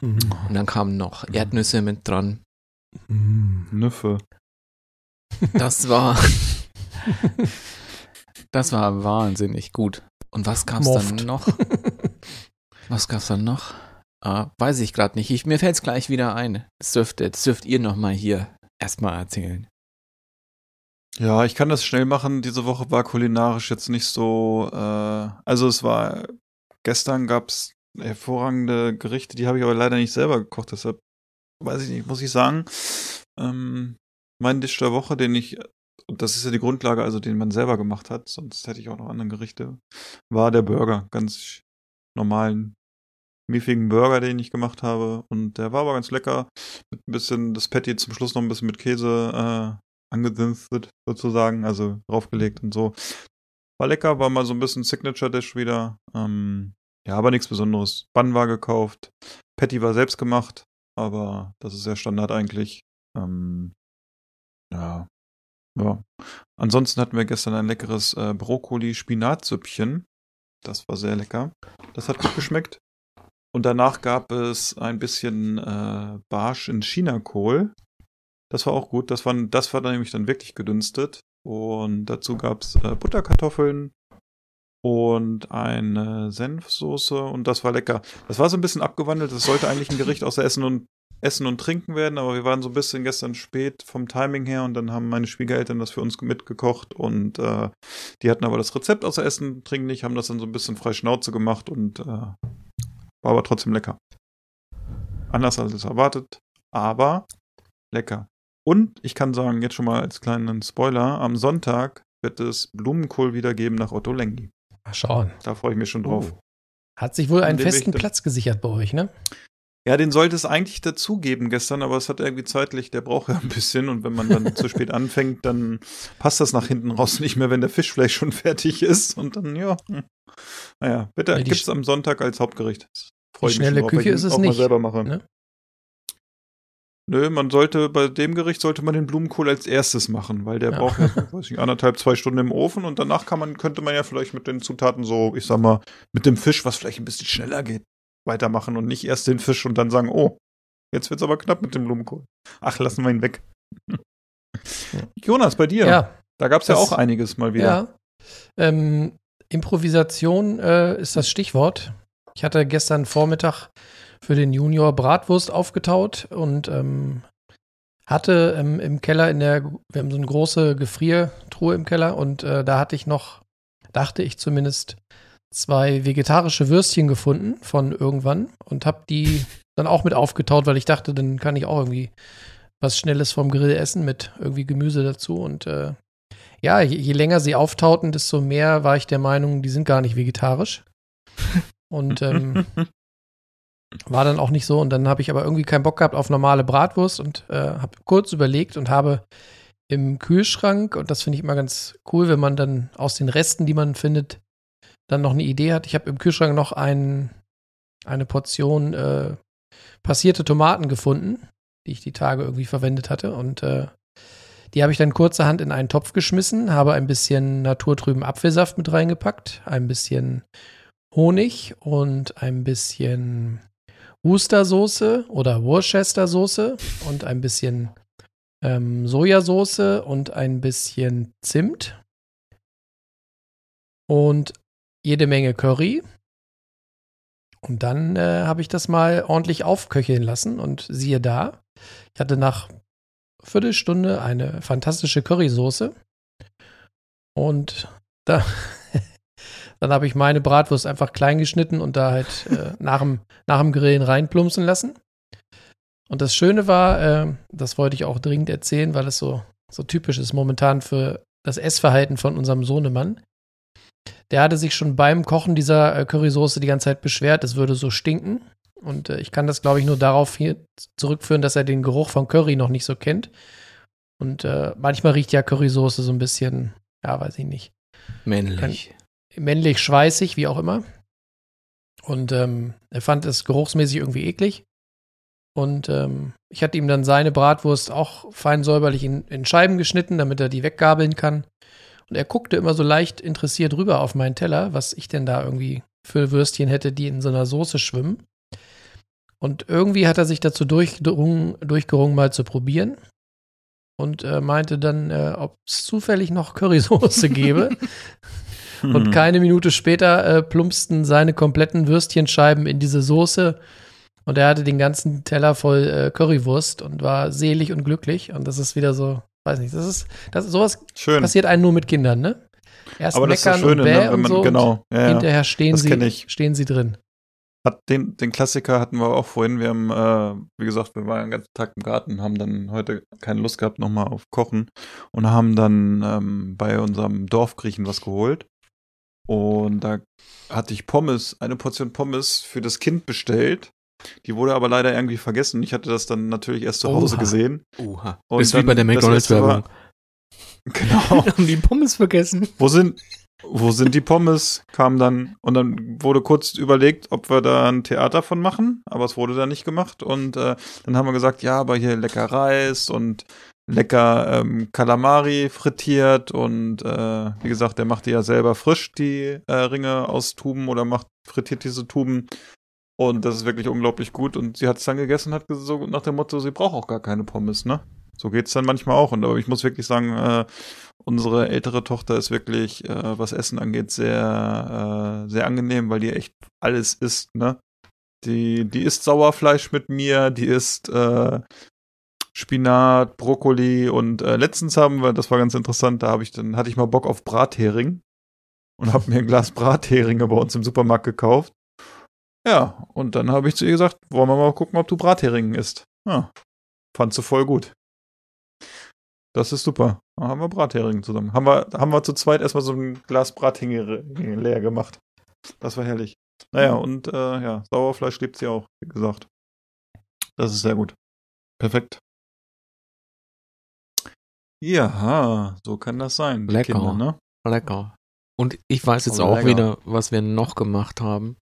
S2: Mhm.
S4: Und dann kamen noch Erdnüsse mit dran.
S1: Nüffe.
S4: Das war. das war wahnsinnig gut. Und was gab's
S2: Moft.
S4: dann noch? Was gab's dann noch? Ah, weiß ich gerade nicht. Ich, mir fällt's gleich wieder ein. Das dürft, das dürft ihr nochmal hier erstmal erzählen.
S1: Ja, ich kann das schnell machen. Diese Woche war kulinarisch jetzt nicht so. Äh, also es war gestern gab's hervorragende Gerichte, die habe ich aber leider nicht selber gekocht. Deshalb weiß ich nicht, muss ich sagen. Ähm, mein Dish der Woche, den ich und das ist ja die Grundlage, also den man selber gemacht hat, sonst hätte ich auch noch andere Gerichte, war der Burger. Ganz normalen, miefigen Burger, den ich gemacht habe. Und der war aber ganz lecker. Mit ein bisschen das Patty zum Schluss noch ein bisschen mit Käse äh, angedünstet, sozusagen, also draufgelegt und so. War lecker, war mal so ein bisschen Signature-Dish wieder. Ähm, ja, aber nichts Besonderes. Bun war gekauft. Patty war selbst gemacht, aber das ist ja Standard eigentlich. Ähm, ja. Ja. Ansonsten hatten wir gestern ein leckeres äh, Brokkoli-Spinatsüppchen. Das war sehr lecker. Das hat gut geschmeckt. Und danach gab es ein bisschen äh, Barsch in Chinakohl. Das war auch gut. Das war, das war dann nämlich dann wirklich gedünstet. Und dazu gab es äh, Butterkartoffeln und eine Senfsoße und das war lecker. Das war so ein bisschen abgewandelt. Das sollte eigentlich ein Gericht außer Essen und Essen und Trinken werden, aber wir waren so ein bisschen gestern spät vom Timing her und dann haben meine Schwiegereltern das für uns mitgekocht und äh, die hatten aber das Rezept außer Essen und Trinken nicht, haben das dann so ein bisschen frei Schnauze gemacht und äh, war aber trotzdem lecker. Anders als erwartet, aber lecker. Und ich kann sagen, jetzt schon mal als kleinen Spoiler, am Sonntag wird es Blumenkohl wieder geben nach Otto Lengi.
S2: Mal schauen.
S1: Da freue ich mich schon drauf.
S2: Hat sich wohl einen festen Platz gesichert bei euch, ne?
S1: Ja, den sollte es eigentlich dazugeben gestern, aber es hat irgendwie zeitlich, der braucht ja ein bisschen und wenn man dann zu spät anfängt, dann passt das nach hinten raus nicht mehr, wenn der Fisch vielleicht schon fertig ist und dann, ja. hm. Naja, bitte,
S2: Ja, die
S1: gibt's am Sonntag als Hauptgericht.
S2: Die
S1: Freu mich
S2: schnelle
S1: drauf,
S2: Küche ist es
S1: auch mal
S2: nicht,
S1: selber mache.
S2: ne?
S1: Nö, man sollte, bei dem Gericht sollte man den Blumenkohl als erstes machen, weil der
S2: Ja.
S1: braucht ja, weiß ich, anderthalb, zwei Stunden im Ofen und danach kann man, könnte man ja vielleicht mit den Zutaten so, ich sag mal, mit dem Fisch, was vielleicht ein bisschen schneller geht, weitermachen und nicht erst den Fisch und dann sagen, oh, jetzt wird's aber knapp mit dem Blumenkohl. Ach, lassen wir ihn weg. Jonas, bei dir?
S2: Ja.
S1: Da gab's ja
S2: Das-
S1: auch einiges mal wieder.
S2: Ja. Ähm, Improvisation äh, ist das Stichwort. Ich hatte gestern Vormittag für den Junior Bratwurst aufgetaut und ähm, hatte ähm, im Keller in der, wir haben so eine große Gefriertruhe im Keller und äh, da hatte ich noch, dachte ich zumindest, zwei vegetarische Würstchen gefunden von irgendwann und habe die dann auch mit aufgetaut, weil ich dachte, dann kann ich auch irgendwie was Schnelles vom Grill essen mit irgendwie Gemüse dazu und äh, ja, je, je länger sie auftauten, desto mehr war ich der Meinung, die sind gar nicht vegetarisch. Und ähm, war dann auch nicht so. Und dann habe ich aber irgendwie keinen Bock gehabt auf normale Bratwurst und äh, habe kurz überlegt und habe im Kühlschrank, und das finde ich immer ganz cool, wenn man dann aus den Resten, die man findet, dann noch eine Idee hat. Ich habe im Kühlschrank noch ein, eine Portion äh, passierte Tomaten gefunden, die ich die Tage irgendwie verwendet hatte. Und äh, die habe ich dann kurzerhand in einen Topf geschmissen, habe ein bisschen naturtrüben Apfelsaft mit reingepackt, ein bisschen Honig und ein bisschen Worcestersoße oder Worcestersoße und ein bisschen ähm, Sojasauce und ein bisschen Zimt und jede Menge Curry. Und dann äh, habe ich das mal ordentlich aufköcheln lassen und siehe da, ich hatte nach Viertelstunde eine fantastische Currysoße und da dann habe ich meine Bratwurst einfach klein geschnitten und da halt äh, nach, dem, nach dem Grillen reinplumpsen lassen. Und das Schöne war, äh, das wollte ich auch dringend erzählen, weil es so, so typisch ist momentan für das Essverhalten von unserem Sohnemann. Der hatte sich schon beim Kochen dieser äh, Currysoße die ganze Zeit beschwert, es würde so stinken. Und äh, ich kann das, glaube ich, nur darauf hier zurückführen, dass er den Geruch von Curry noch nicht so kennt. Und äh, manchmal riecht ja Currysoße so ein bisschen, ja, weiß ich nicht.
S4: Männlich.
S2: männlich schweißig, wie auch immer. Und ähm, er fand es geruchsmäßig irgendwie eklig. Und ähm, ich hatte ihm dann seine Bratwurst auch fein säuberlich in, in Scheiben geschnitten, damit er die weggabeln kann. Und er guckte immer so leicht interessiert rüber auf meinen Teller, was ich denn da irgendwie für Würstchen hätte, die in so einer Soße schwimmen. Und irgendwie hat er sich dazu durchgerungen, durchgerungen mal zu probieren. Und äh, meinte dann, äh, ob es zufällig noch Currysoße gäbe. Und keine Minute später äh, plumpsten seine kompletten Würstchenscheiben in diese Soße. Und er hatte den ganzen Teller voll äh, Currywurst und war selig und glücklich. Und das ist wieder so, weiß nicht, das ist, das, sowas
S1: Schön.
S2: passiert einem nur mit Kindern, ne? Erst
S1: Aber das ist das
S2: meckern und
S1: Schöne,
S2: bäh
S1: ne, wenn
S2: und
S1: man-
S2: so. und
S1: genau, ja,
S2: hinterher stehen sie, stehen sie drin.
S1: Hat den, den Klassiker hatten wir auch vorhin. Wir haben, äh, wie gesagt, wir waren den ganzen Tag im Garten, haben dann heute keine Lust gehabt nochmal auf Kochen und haben dann ähm, bei unserem Dorfgriechen was geholt. Und da hatte ich Pommes, eine Portion Pommes für das Kind bestellt. Die wurde aber leider irgendwie vergessen. Ich hatte das dann natürlich erst zu Hause
S4: Oha.
S1: gesehen.
S4: Oha.
S1: Und
S4: das ist wie bei der McDonalds-Werbung.
S1: Genau.
S4: haben die Pommes vergessen.
S1: Wo sind, wo sind die Pommes? Kam dann, und dann wurde kurz überlegt, ob wir da ein Theater von machen, aber es wurde dann nicht gemacht. Und äh, dann haben wir gesagt, ja, aber hier lecker Reis und lecker ähm, Kalamari frittiert und äh, wie gesagt, der macht die ja selber frisch, die äh, Ringe aus Tuben oder macht frittiert diese Tuben. Und das ist wirklich unglaublich gut. Und sie hat es dann gegessen, hat so nach dem Motto, sie braucht auch gar keine Pommes, ne? So geht's dann manchmal auch. Und aber ich muss wirklich sagen, äh, unsere ältere Tochter ist wirklich, äh, was Essen angeht, sehr, äh, sehr angenehm, weil die echt alles isst, ne? Die, die isst Sauerfleisch mit mir, die isst äh, Spinat, Brokkoli und äh, letztens haben wir, das war ganz interessant, da habe ich dann hatte ich mal Bock auf Brathering und habe mir ein Glas Bratheringe bei uns im Supermarkt gekauft. Ja, und dann habe ich zu ihr gesagt, wollen wir mal gucken, ob du Bratheringen isst. Ja, fand sie voll gut. Das ist super. Da haben wir Bratheringen zusammen. Haben wir, haben wir zu zweit erstmal so ein Glas Bratheringe leer gemacht. Das war herrlich. Naja, und äh, ja, Sauerfleisch liebt sie auch, wie gesagt. Das ist sehr gut. Perfekt. Ja, so kann das sein.
S4: Lecker.
S1: Kinder, ne?
S4: Lecker. Und ich weiß jetzt
S1: Aber
S4: auch
S1: lecker.
S4: wieder, was wir noch gemacht haben.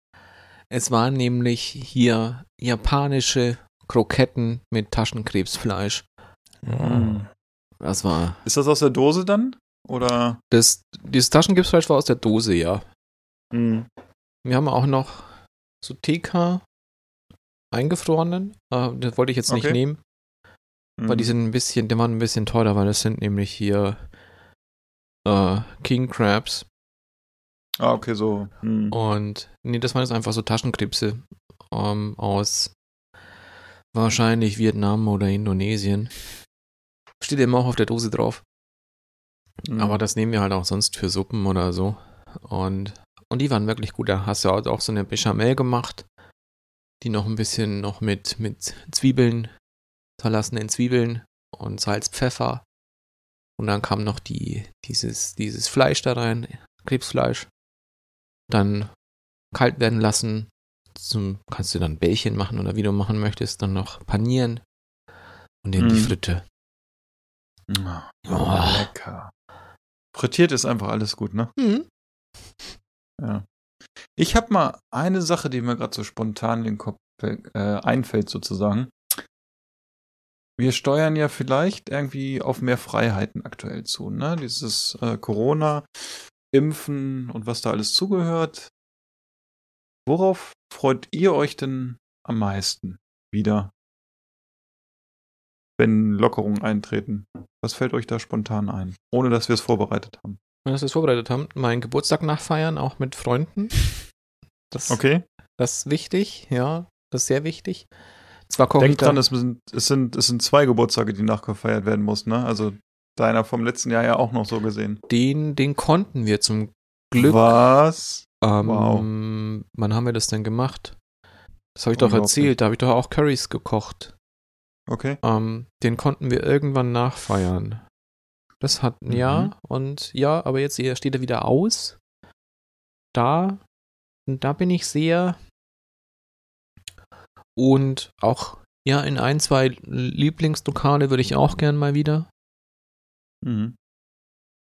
S4: Es waren nämlich hier japanische Kroketten mit Taschenkrebsfleisch.
S1: Mm.
S4: Das war.
S1: Ist das aus der Dose dann? Oder?
S4: Das, dieses Taschenkrebsfleisch war aus der Dose, ja.
S1: Mm.
S4: Wir haben auch noch so TK eingefrorenen. Äh, das wollte ich jetzt nicht
S1: Okay.
S4: nehmen, weil die
S1: Mm.
S4: sind ein bisschen, die waren ein bisschen teurer, weil das sind nämlich hier äh, King Crabs.
S1: Ah, okay, so. Mm.
S4: Und nee, das waren jetzt einfach so Taschenkrebse ähm, aus wahrscheinlich Vietnam oder Indonesien. Steht immer auch auf der Dose drauf.
S1: Mm.
S4: Aber das nehmen wir halt auch sonst für Suppen oder so. Und, und die waren wirklich gut. Da hast du halt auch so eine Bechamel gemacht, die noch ein bisschen noch mit, mit Zwiebeln, zerlassenen Zwiebeln und Salz, Pfeffer. Und dann kam noch die, dieses, dieses Fleisch da rein, Krebsfleisch. Dann kalt werden lassen. Zum, kannst du dann Bällchen machen oder wie du machen möchtest. Dann noch panieren und in die
S1: Mhm.
S4: Fritte.
S1: Ah,
S4: Oh.
S1: lecker. Frittiert ist einfach alles gut, ne?
S4: Mhm.
S1: Ja. Ich habe mal eine Sache, die mir gerade so spontan in den Kopf äh, einfällt, sozusagen. Wir steuern ja vielleicht irgendwie auf mehr Freiheiten aktuell zu, ne? Dieses äh, Corona, Impfen und was da alles zugehört. Worauf freut ihr euch denn am meisten wieder, wenn Lockerungen eintreten? Was fällt euch da spontan ein, ohne dass wir es vorbereitet haben?
S4: Und dass wir es vorbereitet haben, meinen Geburtstag nachfeiern, auch mit Freunden. Das,
S1: Okay?
S4: das ist wichtig, ja. Das ist sehr wichtig. Zwar
S1: Denk dran, es sind, es, sind, es sind zwei Geburtstage, die nachgefeiert werden mussten, ne? Also deiner vom letzten Jahr ja auch noch so gesehen.
S4: den, den konnten wir zum Glück.
S1: Was?
S4: Ähm,
S1: Wow.
S4: Wann haben wir das denn gemacht? Das habe ich doch erzählt. Da habe ich doch auch Currys gekocht.
S1: Okay.
S4: Ähm, den konnten wir irgendwann nachfeiern. Das hat,
S1: Mhm.
S4: ja, und ja, aber jetzt hier steht er wieder aus. Da, da bin ich sehr. Und auch, ja, in ein, zwei Lieblingslokale würde ich auch gern mal wieder.
S1: Mhm.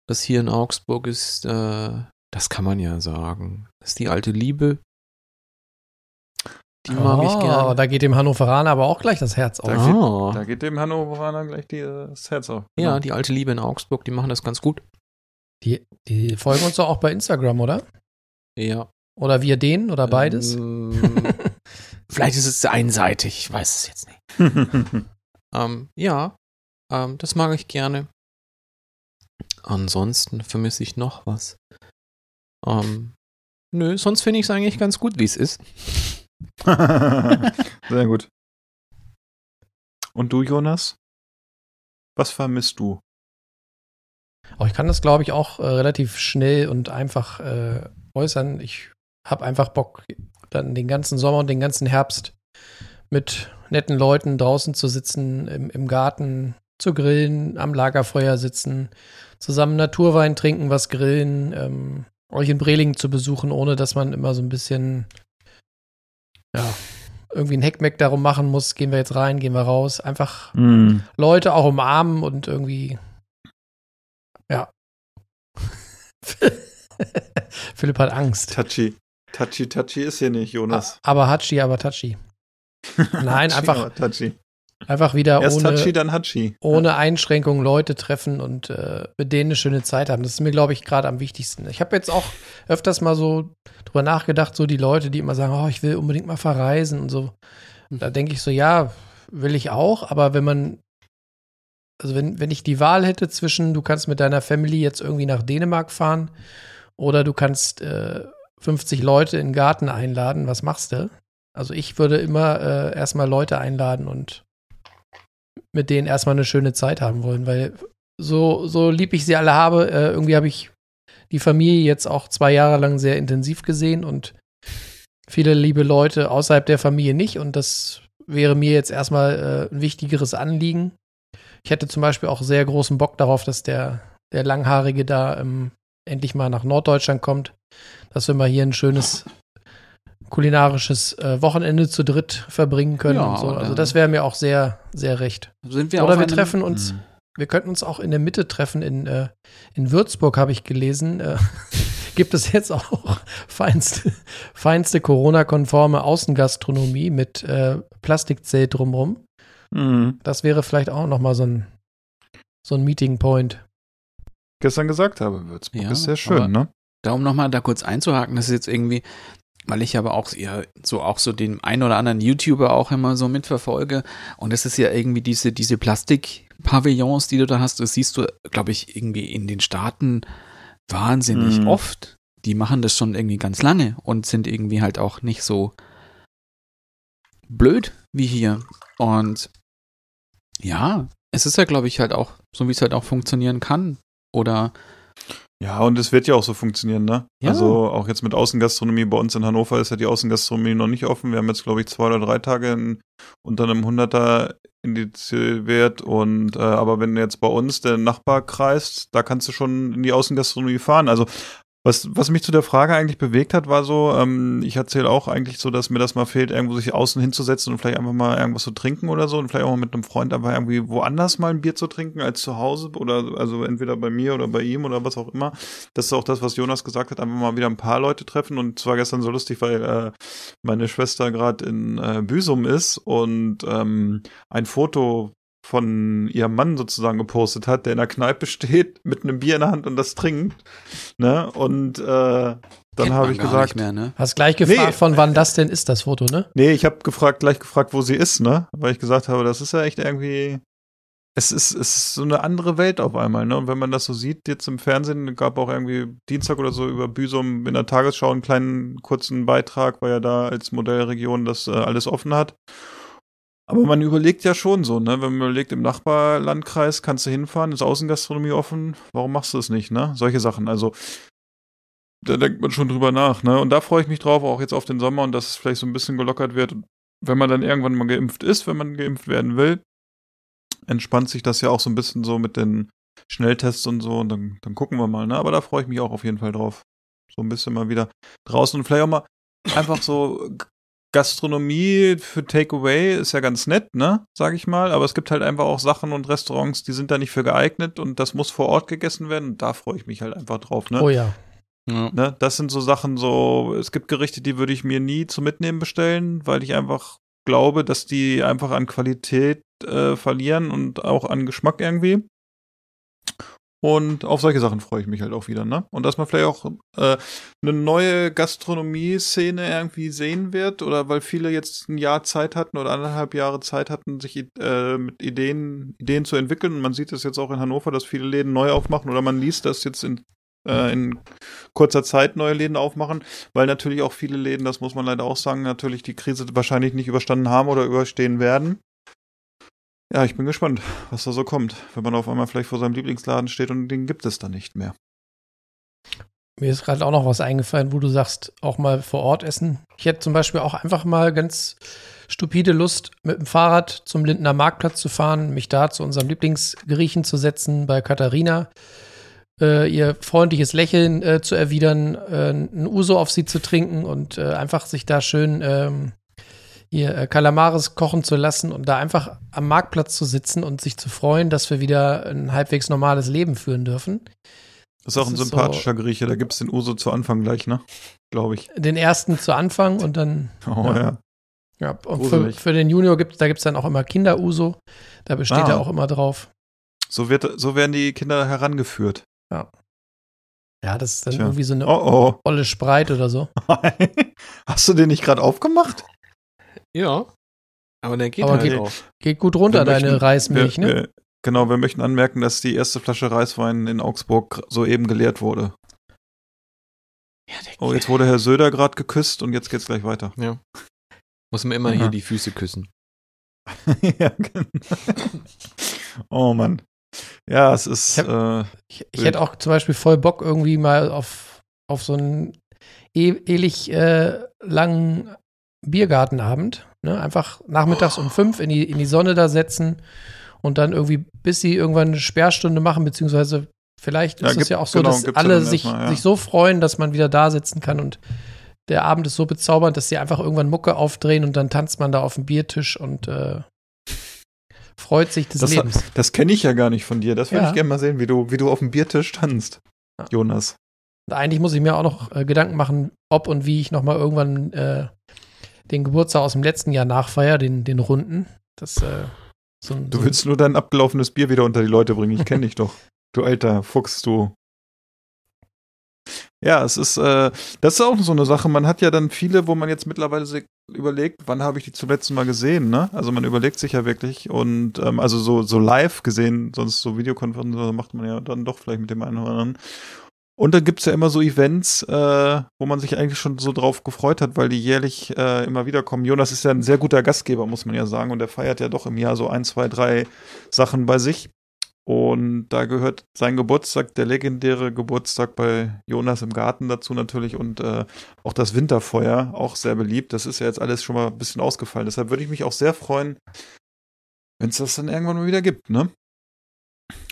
S4: Das hier in Augsburg ist äh,
S5: Das kann man ja sagen. Das ist die alte Liebe. Die mag ich
S2: Oh,
S5: gerne.
S2: Da geht dem Hannoveraner aber auch gleich das Herz auf.
S1: Da,
S5: Ah.
S1: geht, da geht dem Hannoveraner gleich die, äh, das Herz auf.
S5: Ja, die alte Liebe in Augsburg, die machen das ganz gut.
S2: Die, die folgen uns doch auch bei Instagram, oder?
S5: Ja.
S2: Oder wir denen oder beides?
S5: Ähm, vielleicht ist es einseitig, ich weiß es jetzt nicht. Ähm, ja, ähm, das mag ich gerne. Ansonsten vermisse ich noch was. Ähm, nö, sonst finde ich es eigentlich ganz gut, wie es ist.
S1: Sehr gut. Und du, Jonas? Was vermisst du?
S2: Aber ich kann das, glaube ich, auch äh, relativ schnell und einfach äh, äußern. Ich habe einfach Bock, dann den ganzen Sommer und den ganzen Herbst mit netten Leuten draußen zu sitzen, im, im Garten zu grillen, am Lagerfeuer sitzen, zusammen Naturwein trinken, was grillen, ähm, euch in Brelingen zu besuchen, ohne dass man immer so ein bisschen, ja, irgendwie ein Heckmeck darum machen muss, gehen wir jetzt rein, gehen wir raus. Einfach Leute auch umarmen und irgendwie, ja. Philipp hat Angst.
S1: Touchy. Touchy, touchy ist hier nicht, Jonas.
S2: Aber Hatschi, aber Tachi. Nein, einfach,
S1: touchy.
S2: Einfach wieder
S1: Erst
S2: ohne,
S1: touchy, dann Hatschi.
S2: ohne Einschränkungen Leute treffen und äh, mit denen eine schöne Zeit haben. Das ist mir, glaube ich, gerade am wichtigsten. Ich habe jetzt auch öfters mal so drüber nachgedacht, so die Leute, die immer sagen, oh, ich will unbedingt mal verreisen und so. Da denke ich so, ja, will ich auch, aber wenn man, also wenn, wenn ich die Wahl hätte zwischen, du kannst mit deiner Family jetzt irgendwie nach Dänemark fahren oder du kannst äh, 50 Leute in den Garten einladen, was machst du? Also ich würde immer äh, erstmal Leute einladen und mit denen erstmal eine schöne Zeit haben wollen, weil so, so lieb ich sie alle habe, äh, irgendwie habe ich die Familie jetzt auch zwei Jahre lang sehr intensiv gesehen und viele liebe Leute außerhalb der Familie nicht und das wäre mir jetzt erstmal äh, ein wichtigeres Anliegen. Ich hätte zum Beispiel auch sehr großen Bock darauf, dass der, der Langhaarige da ähm, endlich mal nach Norddeutschland kommt, dass wir mal hier ein schönes kulinarisches äh, Wochenende zu dritt verbringen können.
S5: Ja,
S2: und so. Also das wäre mir auch sehr, sehr recht.
S3: Sind wir
S2: Oder wir treffen uns,
S5: Hm.
S2: wir könnten uns auch in der Mitte treffen. In, äh, in Würzburg habe ich gelesen, äh, gibt es jetzt auch feinste, feinste Corona-konforme Außengastronomie mit äh, Plastikzelt drumrum.
S1: Mhm.
S2: Das wäre vielleicht auch noch mal so ein, so ein Meeting Point.
S1: Gestern gesagt habe, Würzburg
S3: Ja,
S1: ist sehr schön, ne?
S3: Da um nochmal da kurz einzuhaken, das ist jetzt irgendwie, weil ich aber auch ja, so auch so den einen oder anderen YouTuber auch immer so mitverfolge und das ist ja irgendwie diese, diese Plastik-Pavillons, die du da hast, das siehst du, glaube ich, irgendwie in den Staaten wahnsinnig
S1: Mhm.
S3: oft. Die machen das schon irgendwie ganz lange und sind irgendwie halt auch nicht so blöd wie hier. Und ja, es ist ja, glaube ich, halt auch, so wie es halt auch funktionieren kann. Oder
S1: Ja, und es wird ja auch so funktionieren, ne?
S3: Ja.
S1: Also auch jetzt mit Außengastronomie. Bei uns in Hannover ist ja die Außengastronomie noch nicht offen. Wir haben jetzt, glaube ich, zwei oder drei Tage in, unter einem Hunderter indiziert. Und äh, aber wenn jetzt bei uns der Nachbar kreist, da kannst du schon in die Außengastronomie fahren. Also was, was mich zu der Frage eigentlich bewegt hat, war so, ähm, ich erzähle auch eigentlich so, dass mir das mal fehlt, irgendwo sich außen hinzusetzen und vielleicht einfach mal irgendwas zu trinken oder so und vielleicht auch mal mit einem Freund einfach irgendwie woanders mal ein Bier zu trinken als zu Hause oder also entweder bei mir oder bei ihm oder was auch immer. Das ist auch das, was Jonas gesagt hat, einfach mal wieder ein paar Leute treffen und zwar gestern so lustig, weil äh, meine Schwester gerade in äh, Büsum ist und ähm, ein Foto von ihrem Mann sozusagen gepostet hat, der in der Kneipe steht mit einem Bier in der Hand und das trinkt. Ne? Und äh, dann habe ich
S3: gar
S1: gesagt,
S3: nicht mehr, ne?
S2: Hast gleich gefragt,
S1: Nee.
S2: von wann das denn ist, das Foto, ne?
S1: nee, ich habe gefragt, gleich gefragt, wo sie ist, ne? Weil ich gesagt habe, das ist ja echt irgendwie, es ist, es ist so eine andere Welt auf einmal, ne? Und wenn man das so sieht, jetzt im Fernsehen, gab auch irgendwie Dienstag oder so über Büsum in der Tagesschau einen kleinen kurzen Beitrag, weil er da als Modellregion das äh, alles offen hat. Aber man überlegt ja schon so, ne? Wenn man überlegt, im Nachbarlandkreis kannst du hinfahren, ist Außengastronomie offen, warum machst du es nicht, ne? Solche Sachen. Also, da denkt man schon drüber nach, ne? Und da freue ich mich drauf, auch jetzt auf den Sommer und dass es vielleicht so ein bisschen gelockert wird. Wenn man dann irgendwann mal geimpft ist, wenn man geimpft werden will, entspannt sich das ja auch so ein bisschen so mit den Schnelltests und so und dann, dann gucken wir mal, ne? Aber da freue ich mich auch auf jeden Fall drauf. So ein bisschen mal wieder draußen und vielleicht auch mal einfach so Gastronomie für Takeaway ist ja ganz nett, ne? Sag ich mal. Aber es gibt halt einfach auch Sachen und Restaurants, die sind da nicht für geeignet und das muss vor Ort gegessen werden und da freue ich mich halt einfach drauf, ne?
S2: Oh ja.
S3: Ja.
S1: Ne? Das sind so Sachen, so, es gibt Gerichte, die würde ich mir nie zum Mitnehmen bestellen, weil ich einfach glaube, dass die einfach an Qualität äh, verlieren und auch an Geschmack irgendwie. Und auf solche Sachen freue ich mich halt auch wieder, ne? Und dass man vielleicht auch äh, eine neue Gastronomie-Szene irgendwie sehen wird, oder weil viele jetzt ein Jahr Zeit hatten oder anderthalb Jahre Zeit hatten, sich äh, mit Ideen, Ideen zu entwickeln. Und man sieht es jetzt auch in Hannover, dass viele Läden neu aufmachen, oder man liest das jetzt in äh, in kurzer Zeit neue Läden aufmachen, weil natürlich auch viele Läden, das muss man leider auch sagen, natürlich die Krise wahrscheinlich nicht überstanden haben oder überstehen werden. Ja, ich bin gespannt, was da so kommt, wenn man auf einmal vielleicht vor seinem Lieblingsladen steht und den gibt es dann nicht mehr.
S2: Mir ist gerade auch noch was eingefallen, wo du sagst, auch mal vor Ort essen. Ich hätte zum Beispiel auch einfach mal ganz stupide Lust, mit dem Fahrrad zum Lindner Marktplatz zu fahren, mich da zu unserem Lieblingsgriechen zu setzen, bei Katharina, äh, ihr freundliches Lächeln äh, zu erwidern, äh, ein Uso auf sie zu trinken und äh, einfach sich da schön ähm, hier äh, Kalamares kochen zu lassen und da einfach am Marktplatz zu sitzen und sich zu freuen, dass wir wieder ein halbwegs normales Leben führen dürfen.
S1: Das ist auch
S2: Das
S1: ein
S2: ist
S1: sympathischer Grieche, da gibt es den Uso zu Anfang gleich, ne? Glaube ich.
S2: Den ersten zu Anfang und dann
S1: Oh ja.
S2: Ja. Ja, und für, für den Junior gibt da gibt's dann auch immer Kinder-Uso. Da besteht
S1: Ah.
S2: er auch immer drauf.
S1: So, wird, so werden die Kinder herangeführt.
S2: Ja, das ist dann
S1: Tja.
S2: irgendwie so eine
S1: Oh
S2: olle Spreit oder so.
S1: oh. Hast du den nicht gerade aufgemacht?
S4: Ja. Aber der geht
S2: Aber
S4: halt
S2: geht-
S4: auch.
S2: Geht gut runter,
S1: Wir
S2: deine
S1: möchten-
S2: Reismilch,
S1: wir,
S2: ne?
S1: wir, genau, wir möchten anmerken, dass die erste Flasche Reiswein in Augsburg soeben geleert wurde.
S4: Ja, der
S1: Oh, jetzt wurde Herr Söder gerade geküsst und jetzt geht's gleich weiter.
S4: Ja. Muss man immer
S1: Aha.
S4: hier die Füße küssen.
S1: ja, genau. Oh Mann. Ja, es ist.
S2: Ich
S1: äh,
S2: Ich, ich hätte auch zum Beispiel voll Bock irgendwie mal auf, auf so einen e ewig äh, langen Biergartenabend. Ne? Einfach nachmittags um fünf in die, in die Sonne da setzen und dann irgendwie, bis sie irgendwann eine Sperrstunde machen, beziehungsweise vielleicht
S1: Ja,
S2: ist es
S1: gibt-
S2: ja auch so,
S1: genau,
S2: dass
S1: ja
S2: alle sich,
S1: erstmal, ja.
S2: sich so freuen, dass man wieder da sitzen kann und der Abend ist so bezaubernd, dass sie einfach irgendwann Mucke aufdrehen und dann tanzt man da auf dem Biertisch und äh, freut sich des
S1: Das,
S2: Lebens.
S1: das kenne ich ja gar nicht von dir. Das würde
S2: Ja.
S1: ich gerne mal sehen, wie du, wie du auf dem Biertisch tanzt,
S2: Ja.
S1: Jonas.
S2: Und eigentlich muss ich mir auch noch äh, Gedanken machen, ob und wie ich noch mal irgendwann äh, den Geburtstag aus dem letzten Jahr nachfeier, den, den Runden. Das, äh, so, ein-
S1: Du
S2: so,
S1: willst nur dein abgelaufenes Bier wieder unter die Leute bringen. Ich kenne dich doch. Du alter Fuchs, du. Ja, es ist, äh, das ist auch so eine Sache. Man hat ja dann viele, wo man jetzt mittlerweile sich überlegt, wann habe ich die zum letzten Mal gesehen, ne? Also man überlegt sich ja wirklich und ähm, also so, so live gesehen, sonst so Videokonferenzen macht man ja dann doch vielleicht mit dem einen oder anderen. Und dann gibt's ja immer so Events, äh, wo man sich eigentlich schon so drauf gefreut hat, weil die jährlich äh, immer wieder kommen. Jonas ist ja ein sehr guter Gastgeber, muss man ja sagen, und er feiert ja doch im Jahr so ein, zwei, drei Sachen bei sich. Und da gehört sein Geburtstag, der legendäre Geburtstag bei Jonas im Garten dazu natürlich und äh, auch das Winterfeuer, auch sehr beliebt. Das ist ja jetzt alles schon mal ein bisschen ausgefallen. Deshalb würde ich mich auch sehr freuen, wenn es das dann irgendwann mal wieder gibt, ne?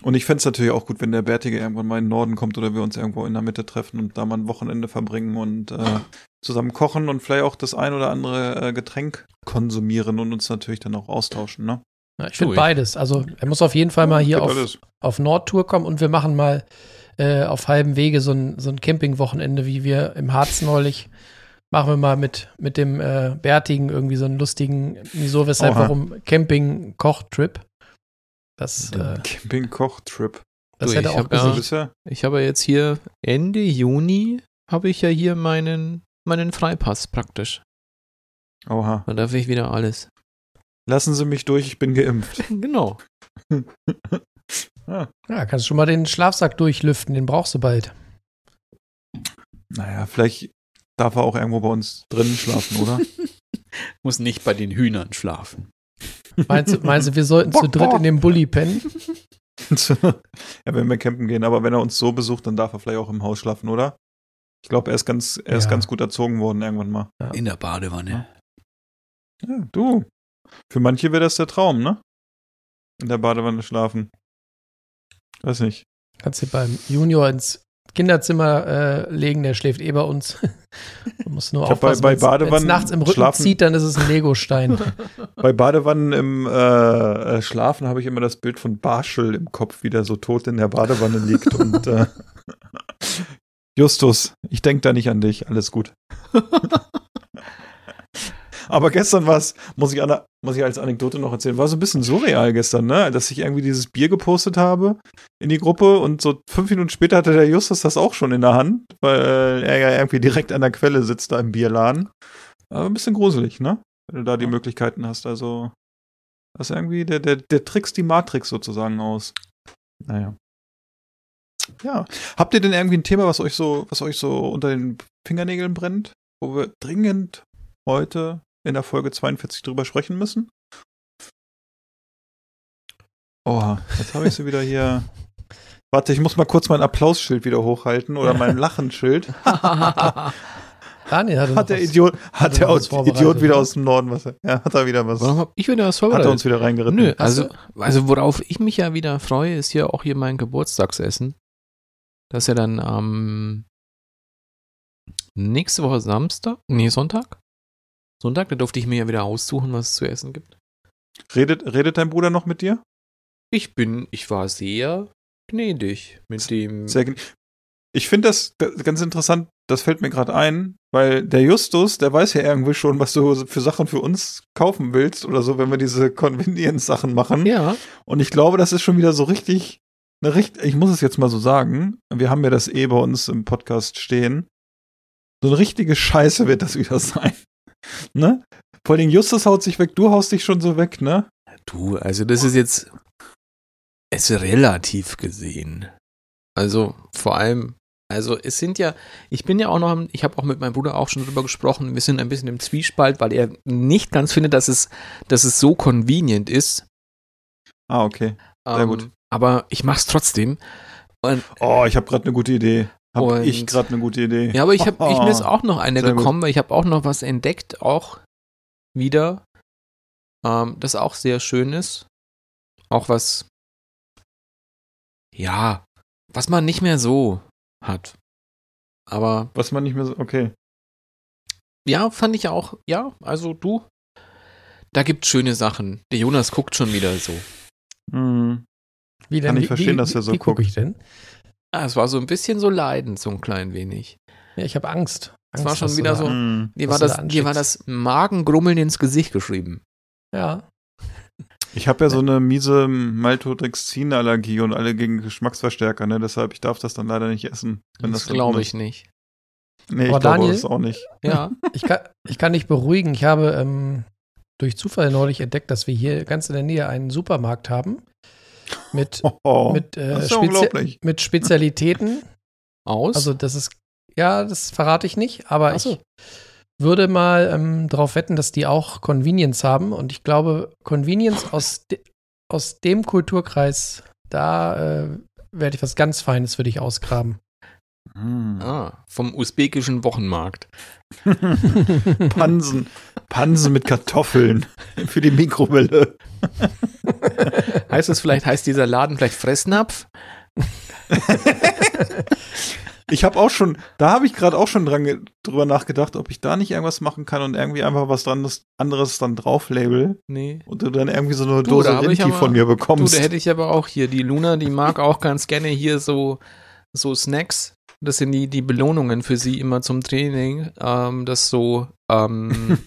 S1: Und ich fände es natürlich auch gut, wenn der Bärtige irgendwann mal in den Norden kommt oder wir uns irgendwo in der Mitte treffen und da mal ein Wochenende verbringen und äh, zusammen kochen und vielleicht auch das ein oder andere äh, Getränk konsumieren und uns natürlich dann auch austauschen, ne?
S2: ja, ich finde beides. Also er muss auf jeden Fall mal hier auf, auf Nordtour kommen und wir machen mal äh, auf halbem Wege so ein, so ein Campingwochenende, wie wir im Harz neulich. Machen wir mal mit, mit dem äh, Bärtigen irgendwie so einen lustigen, wieso, weshalb,
S1: Oha.
S2: warum Camping-Koch-Trip. Das, äh,
S1: Camping-Koch-Trip.
S2: das
S4: Du,
S2: hätte
S4: ich
S2: auch
S4: hab Ja. Ich habe jetzt hier Ende Juni habe ich ja hier meinen, meinen Freipass praktisch.
S1: Oha.
S4: Da darf ich wieder alles.
S1: Lassen Sie mich durch, ich bin geimpft.
S4: Genau.
S1: ah,
S2: Ja, kannst schon mal den Schlafsack durchlüften, den brauchst du bald.
S1: naja, vielleicht darf er auch irgendwo bei uns drinnen schlafen, oder?
S5: Muss nicht bei den Hühnern schlafen.
S2: Meinst du, meinst du wir sollten zu
S1: Bock,
S2: dritt
S1: bock.
S2: in dem Bulli pennen?
S1: ja, wenn wir campen gehen, aber wenn er uns so besucht, dann darf er vielleicht auch im Haus schlafen, oder? Ich glaube, er ist ganz, er ist
S2: Ja.
S1: ganz gut erzogen worden irgendwann mal.
S5: In der Badewanne.
S1: Ja, du. Für manche wäre das der Traum, ne? In der Badewanne schlafen. Weiß nicht.
S2: Kannst du beim Junior ins Kinderzimmer äh, legen, der schläft eh bei uns. Du musst nur
S1: Ich bei-
S2: aufpassen,
S1: bei
S2: wenn's
S1: Badewannen
S2: nachts im Rücken
S1: schlafen-
S2: zieht, dann ist es ein Legostein.
S1: Bei Badewannen im äh, äh, Schlafen habe ich immer das Bild von Barschel im Kopf, wie der so tot in der Badewanne liegt und äh, Justus, ich denke da nicht an dich. Alles gut. Aber gestern war es, muss ich, ana- muss ich als Anekdote noch erzählen, war so ein bisschen surreal gestern, ne? Dass ich irgendwie dieses Bier gepostet habe in die Gruppe und so fünf Minuten später hatte der Justus das auch schon in der Hand, weil er ja irgendwie direkt an der Quelle sitzt da im Bierladen. Aber ein bisschen gruselig, ne? Wenn du da die Möglichkeiten hast. Also, das ist irgendwie, der, der, der trickst die Matrix sozusagen aus. Naja. Ja. Habt ihr denn irgendwie ein Thema, was euch so, was euch so unter den Fingernägeln brennt, wo wir dringend heute in der Folge 42 drüber sprechen müssen? Oh, jetzt habe ich sie wieder hier. Warte, ich muss mal kurz mein Applausschild wieder hochhalten oder mein Lachenschild.
S2: Daniel hatte
S1: Hat
S2: noch
S1: der
S2: was-
S1: Idiot, hat der Idiot wieder aus dem Norden was? Ja, hat er wieder was?
S4: Warum hab ich wieder was
S1: Hat
S4: vorbereitet?
S1: er uns wieder reingeritten?
S4: Nö, also, also worauf ich mich ja wieder freue, ist hier auch hier mein Geburtstagsessen. Das ist ja dann am nächste Woche Samstag, nee, Sonntag. Sonntag, da durfte ich mir ja wieder aussuchen, was es zu essen gibt.
S1: Redet, redet dein Bruder noch mit dir?
S4: Ich bin, ich war sehr gnädig mit dem.
S1: Sehr gen- ich finde das ganz interessant, das fällt mir gerade ein, weil der Justus, der weiß ja irgendwie schon, was du für Sachen für uns kaufen willst oder so, wenn wir diese Convenience-Sachen machen.
S4: ja,
S1: Und ich glaube, das ist schon wieder so richtig, eine richt ich muss es jetzt mal so sagen, wir haben ja das eh bei uns im Podcast stehen. So eine richtige Scheiße wird das wieder sein. Ne? Vor allem Justus haut sich weg, du haust dich schon so weg, ne?
S4: du, also das ist jetzt es relativ gesehen. Also vor allem, also es sind ja, ich bin ja auch noch, ich habe auch mit meinem Bruder auch schon drüber gesprochen, wir sind ein bisschen im Zwiespalt, weil er nicht ganz findet, dass es, dass es so convenient ist.
S1: Ah, okay. Sehr
S4: Ähm,
S1: gut.
S4: Aber ich mach's trotzdem. Und,
S1: Oh, ich habe gerade eine gute Idee. Hab
S4: Und-
S1: ich gerade eine gute Idee.
S4: ja, aber ich habe, ich, mir ist auch noch eine
S1: sehr gut.
S4: gekommen, weil ich habe auch noch was entdeckt, auch wieder, ähm, das auch sehr schön ist. Auch was, ja, was man nicht mehr so hat. Aber
S1: Was man nicht mehr so, okay.
S4: ja, fand ich auch, ja, also du, da gibt's schöne Sachen. Der Jonas guckt schon wieder so.
S1: Mhm.
S2: Wie
S1: Kann ich
S2: wie-
S1: verstehen,
S2: wie,
S1: dass er so
S2: Wie gucke
S1: guckt.
S2: ich denn?
S4: Ah, es war so ein bisschen so leidend, so ein klein wenig.
S2: Ja, ich habe Angst.
S4: Es war schon wieder
S2: da-
S4: so-
S1: Mhm.
S4: Dir
S2: Was
S4: war, das,
S2: da
S4: dir war das Magengrummeln ins Gesicht geschrieben.
S2: Ja.
S1: Ich habe ja so eine miese Maltodextrin-Allergie und alle gegen Geschmacksverstärker, ne? Deshalb, ich darf das dann leider nicht essen. Wenn
S4: Das
S1: das,
S4: glaube
S1: ist.
S4: ich nicht.
S1: Nee,
S2: Aber
S1: ich glaube das auch nicht.
S4: Ja.
S2: Ich kann, ich kann dich beruhigen. Ich habe ähm, durch Zufall neulich entdeckt, dass wir hier ganz in der Nähe einen Supermarkt haben. Mit,
S1: Oh,
S2: mit, äh, Spezi- mit Spezialitäten.
S4: Aus?
S2: Also, das ist, ja, das verrate ich nicht, aber
S4: so.
S2: ich würde mal ähm, darauf wetten, dass die auch Convenience haben. Und ich glaube, Convenience aus, de aus dem Kulturkreis, da äh, werde ich was ganz Feines für dich ausgraben.
S1: Mm.
S4: ah, vom usbekischen Wochenmarkt.
S1: Pansen. Pansen mit Kartoffeln für die Mikrowelle.
S4: Heißt es vielleicht, heißt dieser Laden vielleicht Fressnapf?
S1: Ich habe auch schon, da habe ich gerade auch schon dran drüber nachgedacht, ob ich da nicht irgendwas machen kann und irgendwie einfach was dran, anderes dann drauf label
S4: Nee.
S1: und du dann irgendwie so eine
S4: Du,
S1: Dose
S4: aber-
S1: von mir
S4: Du,
S1: bekommst.
S4: da hätte ich aber auch hier. Die Luna, die mag auch ganz gerne hier so, so Snacks. Das sind die, die Belohnungen für sie immer zum Training. Ähm, das so ähm,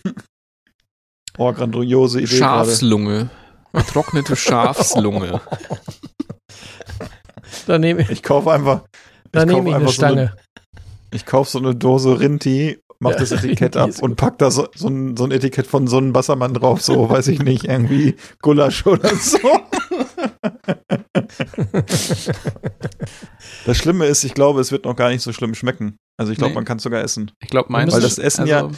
S1: oh, grandiose Idee gerade.
S4: Schafslunge. Getrocknete Schafslunge.
S2: Da nehme ich,
S1: Ich kaufe einfach,
S2: da
S1: ich
S2: nehme
S1: kaufe
S2: ich eine
S1: einfach so eine,
S2: Stange.
S1: ich kaufe so eine Dose Rinti, mach
S2: Ja,
S1: das Etikett ab und pack da so, so, ein, so ein Etikett von so einem Wassermann drauf, so, weiß ich nicht, irgendwie Gulasch oder so. Das Schlimme ist, ich glaube, es wird noch gar nicht so schlimm schmecken. Also ich glaube,
S4: Nee.
S1: man kann es sogar essen.
S4: Ich glaube, mein
S1: Weil das Essen ja,
S4: also,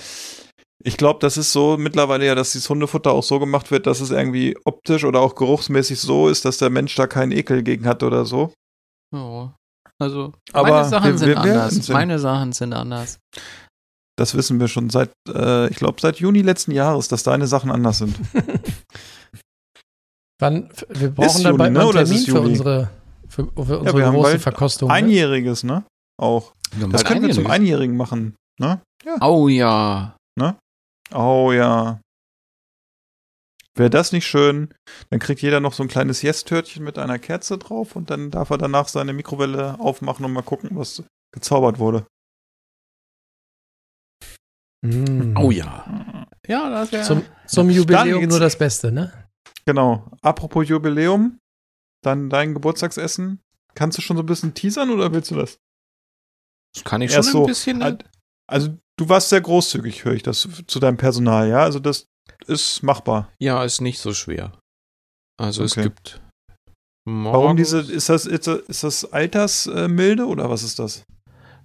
S1: ich glaube, das ist so mittlerweile ja, dass dieses Hundefutter auch so gemacht wird, dass es irgendwie optisch oder auch geruchsmäßig so ist, dass der Mensch da keinen Ekel gegen hat oder so.
S4: Ja. Also,
S1: Aber
S4: meine Sachen
S1: wir-
S4: sind
S1: wir
S4: anders.
S1: sehen.
S4: Meine Sachen sind anders.
S1: Das wissen wir schon seit, äh, ich glaube, seit Juni letzten Jahres, dass deine Sachen anders sind.
S2: Wann, wir brauchen
S1: Ist
S2: dann
S1: Juli,
S2: bald
S1: ne?
S2: mal einen Termin für unsere, für, für unsere
S1: wir haben
S2: große
S1: bald
S2: Verkostung. ne?
S1: Einjähriges, ne? Auch. Das können wir zum Einjährigen machen, ne?
S4: Oh ja.
S1: Oh ja. Wäre das nicht schön? Dann kriegt jeder noch so ein kleines Yes-Törtchen mit einer Kerze drauf und dann darf er danach seine Mikrowelle aufmachen und mal gucken, was gezaubert wurde.
S2: Mm.
S4: Oh ja. Ja, das wäre.
S2: Zum, zum Jubiläum nur das Beste, ne?
S1: Genau. Apropos Jubiläum, dann dein Geburtstagsessen. Kannst du schon so ein bisschen teasern oder willst du das?
S4: Das kann ich
S1: Ja,
S4: schon
S1: so.
S4: ein bisschen.
S1: Al- Also, du warst sehr großzügig, höre ich das zu deinem Personal, ja? Also, das ist machbar.
S4: Ja, ist nicht so schwer. Also es
S1: Okay.
S4: gibt.
S1: Warum diese, ist das, ist das, ist das Altersmilde oder was ist das?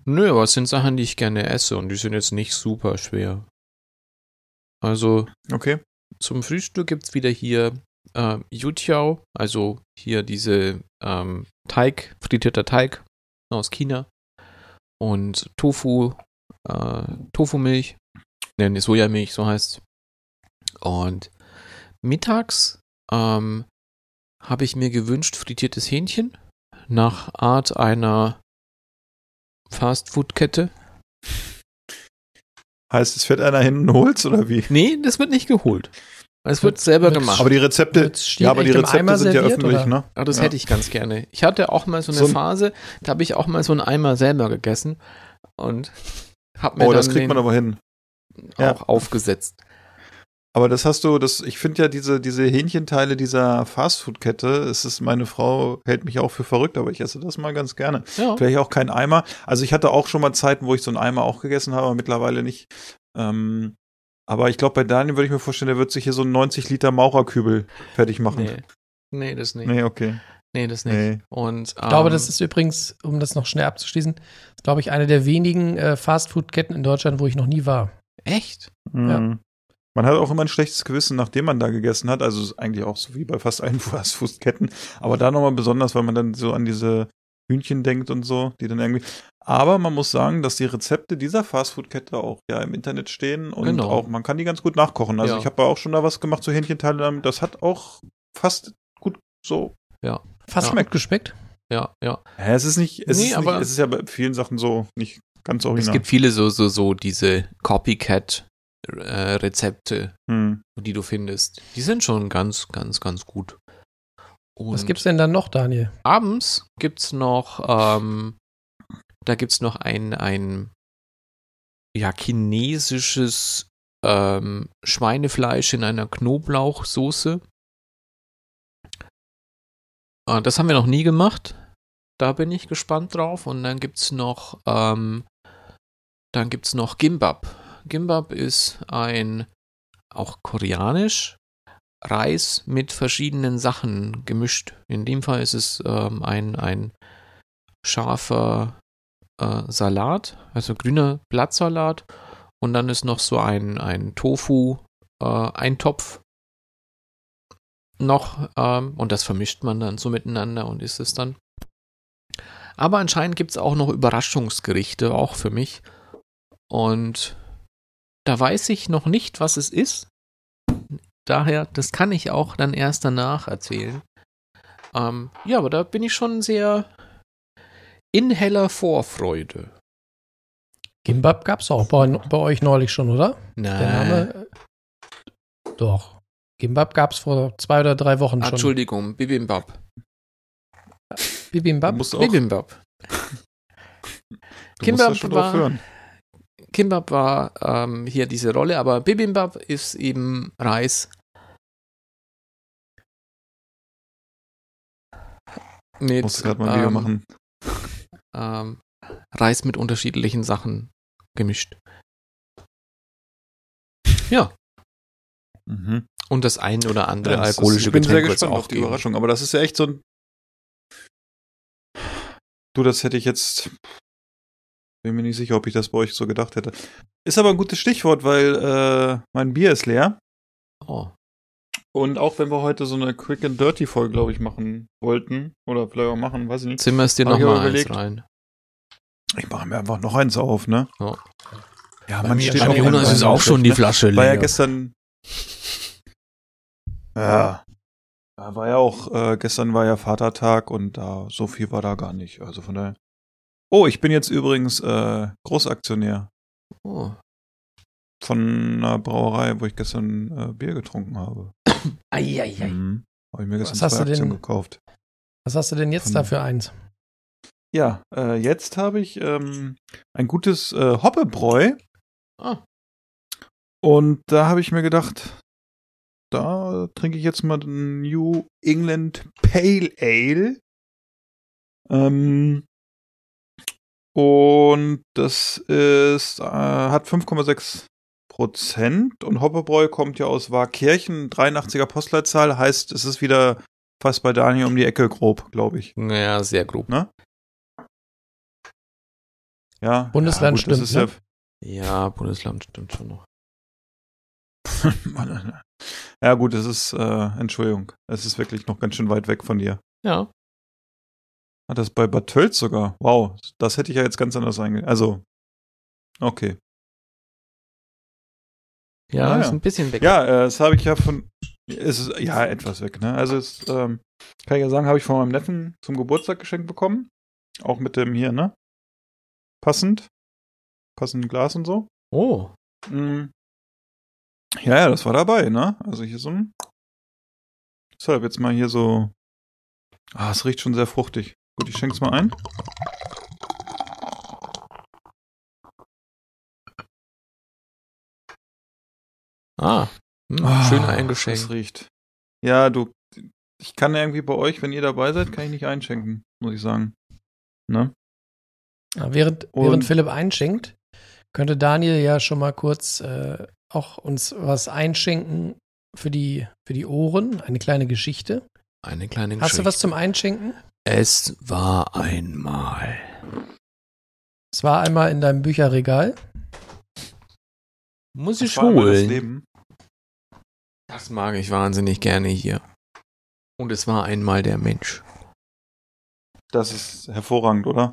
S4: Nö, aber es sind Sachen, die ich gerne esse und die sind jetzt nicht super schwer. Also
S1: Okay.
S4: zum Frühstück gibt's wieder hier äh, Yutiao, also hier diese ähm, Teig, frittierter Teig aus China und Tofu, äh, Tofu-Milch, ne, Sojamilch, so heißt Und mittags ähm, habe ich mir gewünscht frittiertes Hähnchen nach Art einer Fastfood-Kette.
S1: Heißt, es fährt einer hin und holt's oder wie?
S4: Nee, das wird nicht geholt. Es wird selber gemacht.
S1: Aber die Rezepte, ja, aber die Rezepte sind ja
S2: serviert,
S1: öffentlich,
S2: oder?
S1: ne?
S4: Ah, das
S1: Ja.
S4: hätte ich ganz gerne. Ich hatte auch mal so eine
S1: So ein-
S4: Phase, da habe ich auch mal so einen Eimer selber gegessen und habe mir
S1: Oh,
S4: dann
S1: das kriegt
S4: den
S1: man aber hin. ja.
S4: auch aufgesetzt.
S1: Aber das hast du, das, ich finde ja diese, diese Hähnchenteile dieser Fastfood-Kette, es ist, meine Frau hält mich auch für verrückt, aber ich esse das mal ganz gerne.
S4: Ja.
S1: Vielleicht auch kein Eimer. Also ich hatte auch schon mal Zeiten, wo ich so einen Eimer auch gegessen habe, aber mittlerweile nicht. Ähm, aber ich glaube, bei Daniel würde ich mir vorstellen, der wird sich hier so einen 90 Liter Maurerkübel fertig machen.
S4: Nee. Nee, das nicht. Nee,
S1: Nee, okay.
S4: das nicht.
S1: Nee.
S4: Und,
S2: Ich glaube,
S4: ähm,
S2: das ist übrigens, um das noch schnell abzuschließen, glaube ich, eine der wenigen äh, Fastfood-Ketten in Deutschland, wo ich noch nie war.
S4: Echt?
S1: Mhm. Man hat auch immer ein schlechtes Gewissen, nachdem man da gegessen hat. Also ist eigentlich auch so wie bei fast allen Fastfood-Ketten. Aber da nochmal besonders, weil man dann so an diese Hühnchen denkt und so, die dann irgendwie. Aber man muss sagen, dass die Rezepte dieser Fastfood-Kette auch ja im Internet stehen und
S4: Genau.
S1: auch man kann die ganz gut nachkochen. Also
S4: Ja.
S1: ich habe auch schon da was gemacht, so Hähnchenteile. Das hat auch fast gut so.
S2: Fast
S4: Ja.
S2: schmeckt geschmeckt.
S4: Ja, ja.
S1: Ja, es ist nicht, es,
S4: Nee,
S1: ist
S4: aber-
S1: nicht, es ist ja bei vielen Sachen so nicht ganz
S4: Es
S1: original.
S4: gibt viele so, so, so diese Copycat-Rezepte,
S1: hm.
S4: die du findest. Die sind schon ganz, ganz, ganz gut. Und
S2: Was gibt's denn dann noch, Daniel?
S4: abends gibt's noch, ähm, da gibt's noch ein, ein ja, chinesisches ähm, Schweinefleisch in einer Knoblauchsoße. Äh, das haben wir noch nie gemacht. Da bin ich gespannt drauf. Und dann gibt's noch, ähm, dann gibt's noch Gimbap. Gimbap ist ein, auch koreanisch, Reis mit verschiedenen Sachen gemischt. In dem Fall ist es ähm, ein, ein scharfer äh, Salat, also grüner Blattsalat. Und dann ist noch so ein, ein Tofu-Eintopf noch. Ähm, und das vermischt man dann so miteinander und isst es dann. Aber anscheinend gibt es auch noch Überraschungsgerichte, auch für mich. Und da weiß ich noch nicht, was es ist. Daher, das kann ich auch dann erst danach erzählen. Ähm, ja, aber da bin ich schon sehr in heller Vorfreude.
S2: Gimbap gab's auch bei, bei euch neulich schon, oder?
S4: Nein.
S2: Der Name. äh, Doch. Gimbap gab's vor zwei oder drei Wochen schon.
S4: Entschuldigung, Bibimbap.
S2: Bibimbap?
S1: Auch,
S4: Bibimbap.
S1: du musst da schon drauf
S4: war-
S1: hören.
S4: Kimbap war ähm, hier diese Rolle, aber Bibimbap ist eben Reis.
S1: Ich musste gerade mal ein Video
S4: ähm,
S1: machen.
S4: ähm, Reis mit unterschiedlichen Sachen gemischt. Ja,
S1: Mhm.
S4: und das ein oder andere
S1: Ja, das ist-
S4: alkoholische
S1: ich bin sehr
S4: Getränk
S1: gespannt
S4: auch
S1: auf die
S4: geben.
S1: Überraschung, aber das ist ja echt so ein. Du, das hätte ich jetzt. Bin mir nicht sicher, ob ich das bei euch so gedacht hätte. Ist aber ein gutes Stichwort, weil äh, mein Bier ist leer.
S4: Oh,
S1: Und auch wenn wir heute so eine Quick and Dirty Folge, glaube ich, machen wollten, oder vielleicht auch machen, weiß ich nicht.
S4: dir
S1: Hab ich aber
S4: nochmal eins
S1: überlegt.
S4: rein.
S1: Ich mache mir einfach noch eins auf, ne?
S4: Ja.
S1: Ja,
S2: Bei
S1: man
S2: mir-
S1: steht
S2: bei
S1: auch einfach
S2: ist auch
S1: schlecht, ne?
S4: Flasche
S1: War ja gestern. Ja. ja. War ja auch, äh, gestern war ja Vatertag und da so viel war da gar nicht. Also von daher. Oh, ich bin jetzt übrigens äh, Großaktionär
S4: Oh.
S1: von einer Brauerei, wo ich gestern äh, Bier getrunken habe.
S2: Eieiei.
S1: Mhm. Habe ich mir gestern
S2: Was
S1: zwei Aktien
S2: denn-
S1: gekauft.
S2: Was hast du denn jetzt
S1: Von-
S2: da für eins?
S1: ja, äh, jetzt habe ich ähm, ein gutes äh, Hoppebräu.
S4: Ah.
S1: Und da habe ich mir gedacht, da trinke ich jetzt mal den New England Pale Ale. Ähm, und das ist, äh, hat 5,6 Prozent und Hoppebräu kommt ja aus Wahrkirchen, 83er Postleitzahl, heißt, es ist wieder fast bei Daniel um die Ecke grob, glaube ich.
S4: Naja, sehr grob.
S1: Ne? Ja.
S2: Bundesland
S1: ja, gut,
S2: stimmt,
S1: ist
S4: Ja, Bundesland stimmt schon noch.
S1: ja, ja, gut, es ist, äh, Entschuldigung, es ist wirklich noch ganz schön weit weg von dir.
S4: Ja.
S1: Hat das bei Bad Tölz sogar? Wow, das hätte ich ja jetzt ganz anders einge... Also, okay.
S4: Ja,
S1: Ah,
S4: ist
S1: ja.
S4: ein bisschen weg.
S1: Ja, äh, das habe ich ja von. Ist ja etwas weg, ne? Also es ähm, kann ich ja sagen, habe ich von meinem Neffen zum Geburtstag geschenkt bekommen. Auch mit dem hier, ne? Passend. Passenden Glas und so.
S4: Oh.
S1: Mm. Ja, ja, das war dabei, ne? Also hier so ein. Deshalb jetzt mal hier so. Ah, es riecht schon sehr fruchtig. Gut, ich schenk's mal ein.
S4: Ah. Hm,
S1: Ah,
S4: schön
S1: Das
S4: eingeschenkt.
S1: riecht. Ja, du. Ich kann irgendwie bei euch, wenn ihr dabei seid, kann ich nicht einschenken, muss ich sagen. Ne?
S2: Ja, während,
S1: Und-
S2: während Philipp einschenkt, könnte Daniel ja schon mal kurz äh, auch uns was einschenken für die, für die Ohren. Eine kleine Geschichte.
S4: Eine kleine
S2: Hast du
S4: Geschichte.
S2: was zum Einschenken?
S4: Es war einmal.
S2: Es war einmal in deinem Bücherregal.
S4: Muss ich
S1: das
S4: holen.
S1: Leben.
S4: Das mag ich wahnsinnig gerne hier. Und es war einmal der Mensch.
S1: Das ist hervorragend, oder?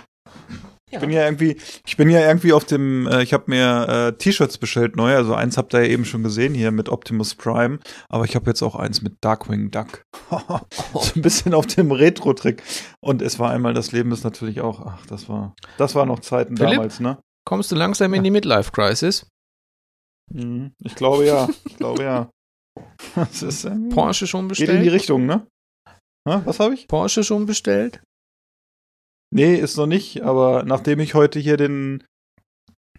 S4: Ja.
S1: Ich bin ja irgendwie, ich bin ja irgendwie auf dem, äh, ich habe mir äh, T-Shirts bestellt neu, also eins habt ihr ja eben schon gesehen hier mit Optimus Prime, aber ich habe jetzt auch eins mit Darkwing Duck. so ein bisschen auf dem Retro-Trick. Und es war einmal das Leben ist natürlich auch, ach, das war, das war noch Zeiten
S4: Philipp?
S1: damals, ne?
S4: Kommst du langsam in die Midlife-Crisis?
S1: Mhm. Ich glaube ja, ich glaube ja. Das ist
S4: Porsche schon
S1: geht in die
S4: bestellt?
S1: Richtung, ne? Was habe ich?
S4: Porsche schon bestellt?
S1: Nee, ist noch nicht, aber nachdem ich heute hier den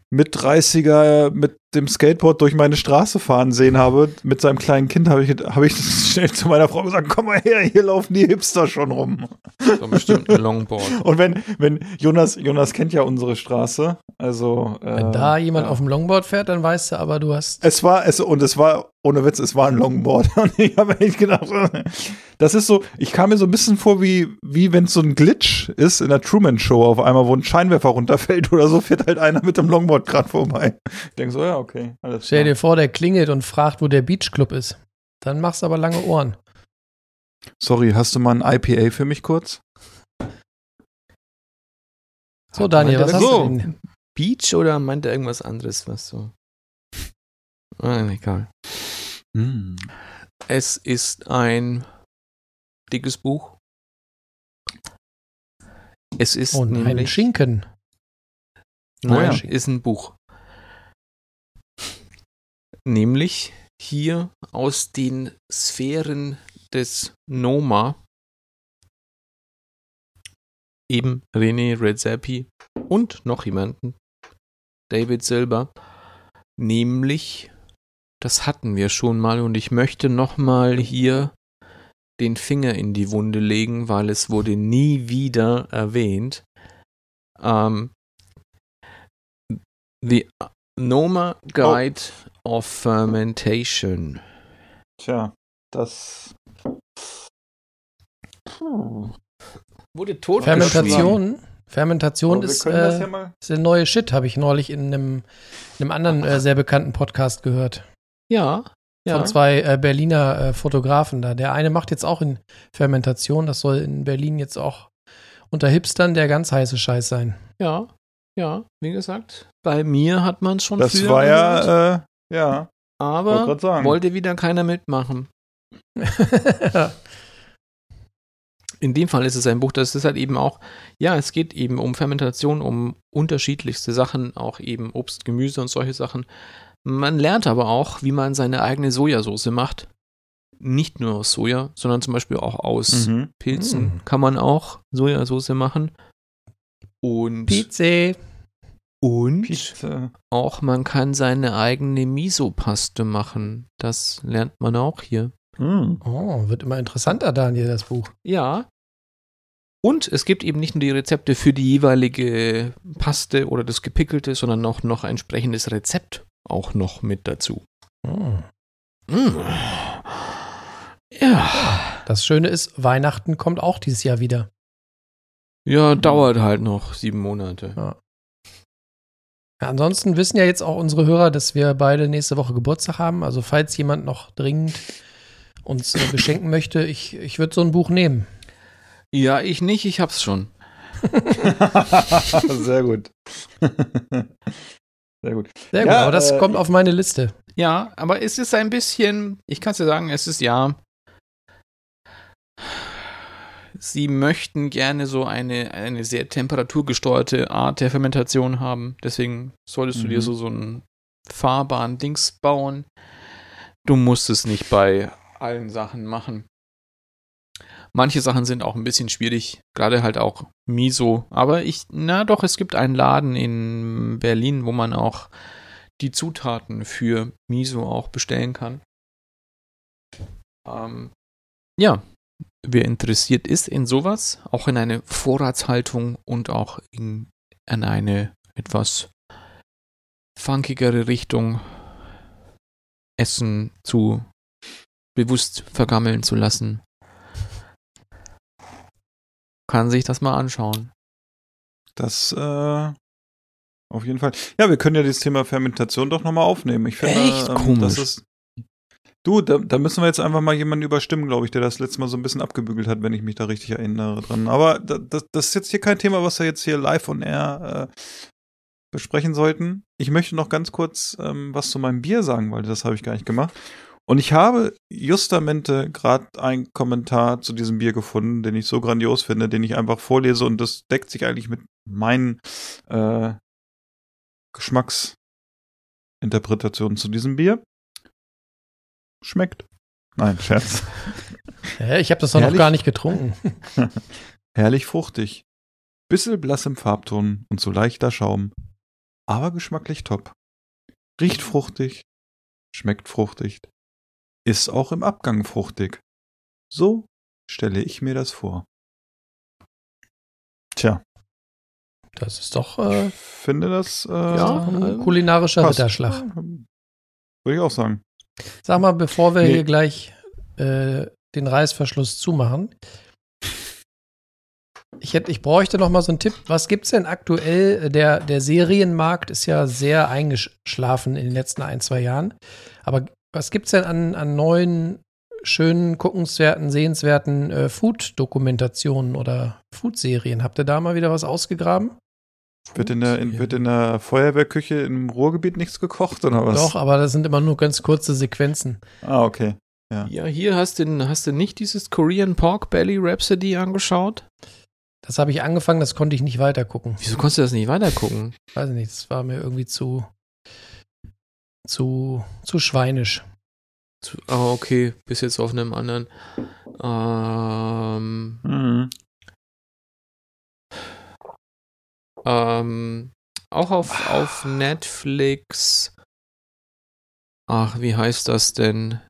S1: Mit-30er mit dem Skateboard durch meine Straße fahren sehen habe, mit seinem kleinen Kind, habe ich, hab ich schnell zu meiner Frau gesagt, komm mal her, hier laufen die Hipster schon rum.
S4: So bestimmt ein Longboard.
S1: Und wenn, wenn, Jonas, Jonas kennt ja unsere Straße, also. Äh,
S2: Wenn da jemand
S1: ja.
S2: auf dem Longboard fährt, dann weißt du aber, du hast.
S1: Es war, es, und es war, ohne Witz, es war ein Longboard. Und ich habe echt gedacht, das ist so, ich kam mir so ein bisschen vor, wie, wie wenn es so ein Glitch ist in der Truman Show auf einmal, wo ein Scheinwerfer runterfällt oder so, fährt halt einer mit dem Longboard gerade vorbei. Ich denke so, ja, okay, alles
S2: Stell
S1: klar.
S2: dir vor, der klingelt und fragt, wo der Beachclub ist. Dann machst du aber lange Ohren.
S1: Sorry, hast du mal ein IPA für mich kurz?
S2: So, Daniel, was hast
S4: So.
S2: du denn?
S4: Beach oder meint er irgendwas anderes, was so? Ah, egal.
S1: Hm.
S4: Es ist ein dickes Buch. Es ist
S2: Und ein
S4: nämlich,
S2: Schinken.
S4: Nein,
S1: Oh ja.
S4: ist ein Buch. Nämlich hier aus den Sphären des Noma. Eben René Redzepi und noch jemanden. David Silber. Nämlich, das hatten wir schon mal und ich möchte nochmal hier den Finger in die Wunde legen, weil es wurde nie wieder erwähnt. Ähm, The Noma Guide of Fermentation.
S1: Tja, das.
S4: Wurde tot
S2: Fermentation. Fermentation
S1: wir
S2: ist, äh,
S1: ja
S2: ist der neue Shit, habe ich neulich in einem, in einem anderen äh, sehr bekannten Podcast gehört.
S4: Ja, ja.
S2: Von zwei äh, Berliner äh, Fotografen da. Der eine macht jetzt auch in Fermentation. Das soll in Berlin jetzt auch unter Hipstern der ganz heiße Scheiß sein.
S4: Ja, ja, wie gesagt. Bei mir hat man es schon
S1: Das war ja, äh, ja,
S4: aber wollte wieder keiner mitmachen. In dem Fall ist es ein Buch, das ist halt eben auch, ja, es geht eben um Fermentation, um unterschiedlichste Sachen, auch eben Obst, Gemüse und solche Sachen. Man lernt aber auch, wie man seine eigene Sojasauce macht. Nicht nur aus Soja, sondern zum Beispiel auch aus
S1: Mhm.
S4: Pilzen
S2: Mm.
S4: kann man auch Sojasauce machen. Und,
S2: Pizza.
S4: Und
S1: Pizza.
S5: Auch man kann seine eigene Miso-Paste machen. Das lernt man auch hier.
S1: Mm.
S2: Oh, wird immer interessanter, Daniel, das Buch.
S5: Ja. Und es gibt eben nicht nur die Rezepte für die jeweilige Paste oder das Gepickelte, sondern auch noch ein entsprechendes Rezept auch noch mit dazu.
S2: Oh.
S5: Mm. Ja.
S2: Das Schöne ist, Weihnachten kommt auch dieses Jahr wieder.
S5: Ja, dauert halt noch sieben Monate.
S2: Ja. Ja, ansonsten wissen ja jetzt auch unsere Hörer, dass wir beide nächste Woche Geburtstag haben. Also falls jemand noch dringend uns äh, beschenken möchte, ich, ich würde so ein Buch nehmen.
S5: Ja, ich nicht, ich hab's schon.
S1: Sehr gut. Sehr gut.
S2: Sehr gut,
S1: Ja,
S2: aber das
S1: äh,
S2: kommt auf meine Liste.
S4: Ja, aber es ist ein bisschen, ich kann es dir sagen, es ist ja. Sie möchten gerne so eine, eine sehr temperaturgesteuerte Art der Fermentation haben. Deswegen solltest du dir
S1: Mhm.
S4: so, so einen fahrbaren Dings bauen. Du musst es nicht bei allen Sachen machen. Manche Sachen sind auch ein bisschen schwierig, gerade halt auch Miso. Aber ich, na doch, es gibt einen Laden in Berlin, wo man auch die Zutaten für Miso auch bestellen kann. Ähm, ja, wer interessiert ist in sowas, auch in eine Vorratshaltung und auch in, in eine etwas funkigere Richtung Essen zu bewusst vergammeln zu lassen, kann sich das mal anschauen.
S1: Das, äh, auf jeden Fall. Ja, wir können ja dieses Thema Fermentation doch nochmal aufnehmen. Ich finde,
S4: Echt
S1: ähm,
S4: komisch.
S1: das ist. Du, da, da müssen wir jetzt einfach mal jemanden überstimmen, glaube ich, der das letzte Mal so ein bisschen abgebügelt hat, wenn ich mich da richtig erinnere dran. Aber da, das, das ist jetzt hier kein Thema, was wir jetzt hier live on air äh, besprechen sollten. Ich möchte noch ganz kurz ähm, was zu meinem Bier sagen, weil das habe ich gar nicht gemacht. Und ich habe justamente gerade einen Kommentar zu diesem Bier gefunden, den ich so grandios finde, den ich einfach vorlese und das deckt sich eigentlich mit meinen äh, Geschmacksinterpretationen zu diesem Bier. Schmeckt. Nein, Scherz.
S2: Hä, ich habe das doch noch gar nicht getrunken.
S1: Herrlich fruchtig. Bissel blass im Farbton und so leichter Schaum. Aber geschmacklich top. Riecht fruchtig. Schmeckt fruchtig. Ist auch im Abgang fruchtig. So stelle ich mir das vor. Tja,
S2: Das ist doch äh,
S1: ich finde das äh,
S2: ja, ein kulinarischer
S1: passt.
S2: Ritterschlag.
S1: Würde ich auch sagen.
S2: Sag mal, bevor wir
S1: Nee.
S2: hier gleich äh, den Reißverschluss zumachen. Ich, hätte, ich bräuchte noch mal so einen Tipp. Was gibt's denn aktuell? Der, der Serienmarkt ist ja sehr eingeschlafen in den letzten ein, zwei Jahren. Aber was gibt's denn an, an neuen, schönen, guckenswerten, sehenswerten äh, Food-Dokumentationen oder Food-Serien? Habt ihr da mal wieder was ausgegraben?
S1: Wird in der, in, wird in der Feuerwehrküche im Ruhrgebiet nichts gekocht oder was?
S2: Doch, aber das sind immer nur ganz kurze Sequenzen.
S1: Ah, okay.
S4: Ja, hier hast du, hast du nicht dieses Korean Pork Belly Rhapsody angeschaut?
S2: Das habe ich angefangen, das konnte ich nicht weiter gucken.
S4: Wieso konntest du das nicht weitergucken?
S2: weiß ich nicht, das war mir irgendwie zu, zu, zu schweinisch.
S5: Zu- Ah, okay, bis jetzt auf einem anderen. Ähm,
S1: Mhm.
S5: Ähm, auch auf, auf Netflix. Ach, wie heißt das denn?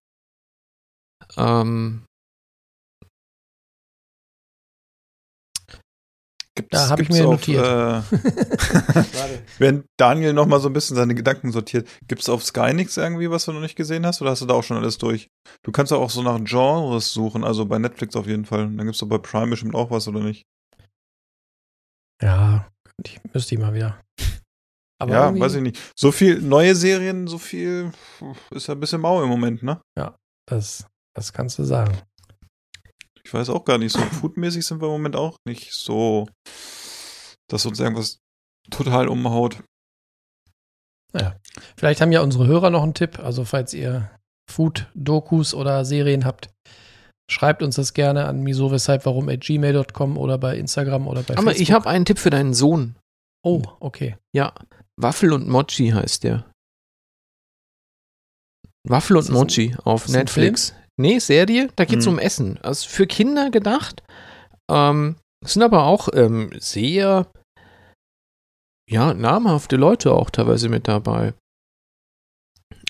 S5: Ähm,
S1: Gibt's,
S2: Ja, hab ich mir
S1: auf,
S2: notiert.
S1: Äh, Während Daniel noch mal so ein bisschen seine Gedanken sortiert, gibt's auf Sky nichts irgendwie, was du noch nicht gesehen hast, oder hast du da auch schon alles durch? Du kannst auch so nach Genres suchen, also bei Netflix auf jeden Fall. Dann gibt's doch bei Prime bestimmt auch was, oder nicht?
S2: Ja, ich müsste ich mal wieder. Aber
S1: ja, weiß ich nicht. So viel neue Serien, so viel ist ja ein bisschen mau im Moment, ne?
S2: Das, das kannst du sagen.
S1: Ich weiß auch gar nicht, so foodmäßig sind wir im Moment auch nicht so, dass uns irgendwas total umhaut.
S2: Vielleicht haben ja unsere Hörer noch einen Tipp. Also, falls ihr Food-Dokus oder Serien habt, schreibt uns das gerne an miso weshalb warum at gmail.com oder bei Instagram oder bei
S5: aber ich
S2: Facebook.
S5: habe einen Tipp für deinen Sohn.
S2: Oh, okay.
S5: Ja, Waffel und Mochi heißt der. Waffel und
S2: das ein-
S5: Mochi auf Netflix. Nee, Serie, da geht's
S1: Mhm.
S5: um Essen. Also für Kinder gedacht. Ähm, sind aber auch ähm, sehr
S4: ja, namhafte Leute auch teilweise mit dabei.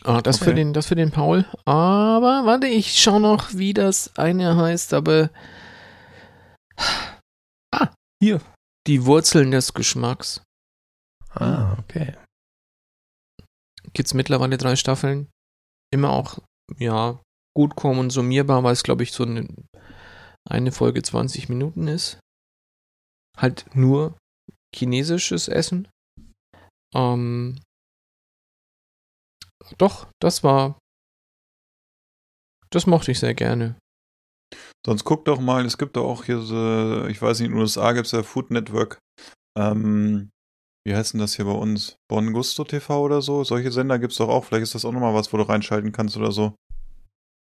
S4: Ah, das, für
S1: Okay.
S4: den, das für den Paul. Aber warte, ich schau noch, wie das eine heißt, aber. Ah, hier. Die Wurzeln des Geschmacks.
S2: Ah, okay.
S4: Gibt's mittlerweile drei Staffeln. Immer auch, ja, gut konsumierbar, weil es, glaube ich, so eine, eine Folge 20 Minuten ist. Halt nur chinesisches Essen. Ähm, doch, das war. Das mochte ich sehr gerne.
S1: Sonst guck doch mal, es gibt doch auch hier so, ich weiß nicht, in den USA gibt es ja Food Network. Ähm, wie heißt denn das hier bei uns? Bon Gusto TV oder so? Solche Sender gibt es doch auch. Vielleicht ist das auch nochmal was, wo du reinschalten kannst oder so.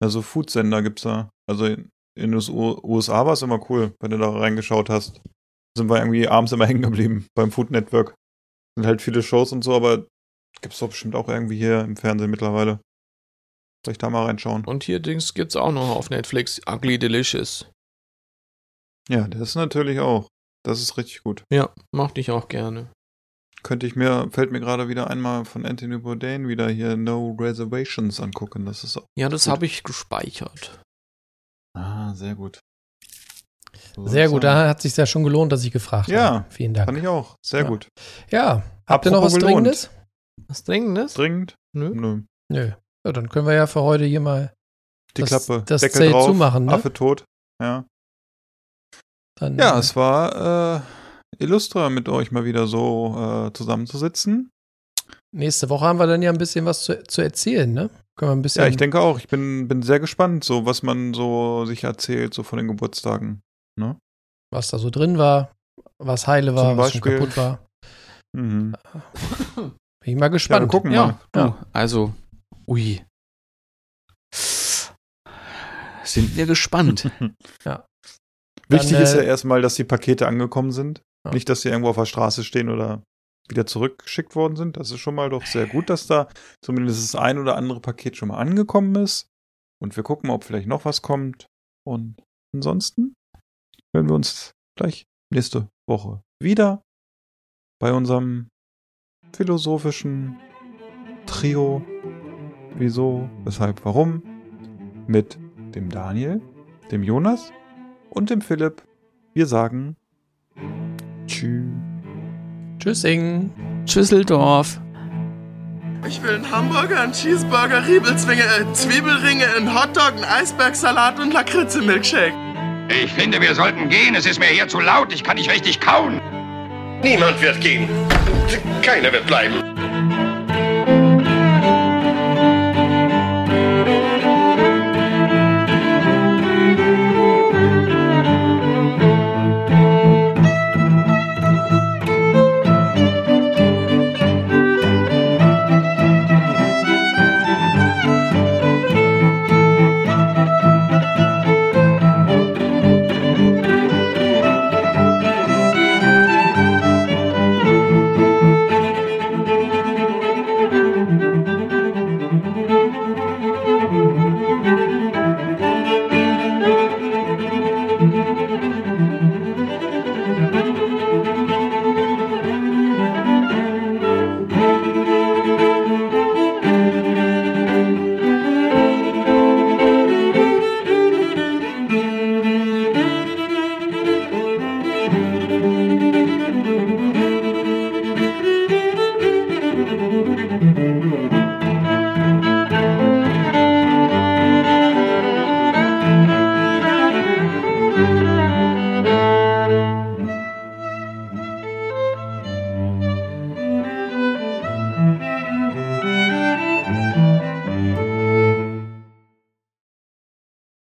S1: Also Food-Sender gibt's da. Also in den USA war es immer cool, wenn du da reingeschaut hast. Sind wir irgendwie abends immer hängen geblieben beim Food Network. Sind halt viele Shows und so, aber gibt's doch bestimmt auch irgendwie hier im Fernsehen mittlerweile. Vielleicht da mal reinschauen.
S4: Und hier Dings gibt's auch noch auf Netflix. Ugly Delicious.
S1: Ja, das ist natürlich auch. Das ist richtig gut.
S4: Ja, mochte ich auch gerne.
S1: Könnte ich mir, fällt mir gerade wieder einmal von Anthony Bourdain wieder hier No Reservations angucken. Das ist auch.
S4: Ja, das habe ich gespeichert.
S1: Ah, sehr gut. So
S2: Sehr gut, da hat sich ja schon gelohnt, dass ich gefragt
S1: Ja,
S2: habe. Vielen Dank.
S1: Fand ich auch. Sehr
S2: Ja.
S1: gut.
S2: Ja, habt ihr noch
S1: Apropos
S2: was
S1: gelohnt.
S2: Dringendes?
S4: Was Dringendes?
S1: Dringend?
S4: Nö.
S1: Nö.
S2: Nö. Ja, dann können wir ja für heute hier mal
S1: Die
S2: Das-
S1: Klappe.
S2: das
S1: Deckel
S2: Zelt
S1: drauf,
S2: zumachen, ne?
S1: Affe tot. Ja.
S2: dann.
S1: Ja,
S2: äh,
S1: es war äh, illustra, mit euch mal wieder so äh, zusammenzusitzen.
S2: nächste Woche haben wir dann ja ein bisschen was zu, zu erzählen, ne? Können wir ein bisschen.
S1: Ja, ich denke auch. Ich bin, bin sehr gespannt, so was man so sich erzählt, so von den Geburtstagen. Ne?
S2: was da so drin war, was heile war,
S1: Zum
S2: was schon
S1: Beispiel.
S2: kaputt war.
S1: Mhm.
S2: Bin ich mal
S1: Ja,
S2: gespannt.
S1: wir gucken
S4: Ja,
S1: mal.
S4: du,
S2: Ja.
S4: also, ui. Sind wir gespannt.
S1: Wichtig
S2: Dann,
S1: ist ja
S2: äh,
S1: erstmal, dass die Pakete angekommen sind.
S2: Ja.
S1: Nicht, dass sie irgendwo auf der Straße stehen oder wieder zurückgeschickt worden sind. Das ist schon mal doch sehr gut, dass da zumindest das ein oder andere Paket schon mal angekommen ist. Und wir gucken mal, ob vielleicht noch was kommt. Und ansonsten hören wir uns gleich nächste Woche wieder bei unserem philosophischen Trio. Wieso, weshalb, warum? Mit dem Daniel, dem Jonas und dem Philipp. Wir sagen Tschüss.
S2: Tschüssing.
S4: Tschüsseldorf.
S6: Ich will einen Hamburger, einen Cheeseburger, Riebelzwinge, äh, Zwiebelringe, einen Hotdog, einen Eisbergsalat und Lakritze-Milkshake.
S7: Ich finde, wir sollten gehen. Es ist mir hier zu laut. Ich kann nicht richtig kauen.
S6: Niemand wird gehen. Keiner wird bleiben.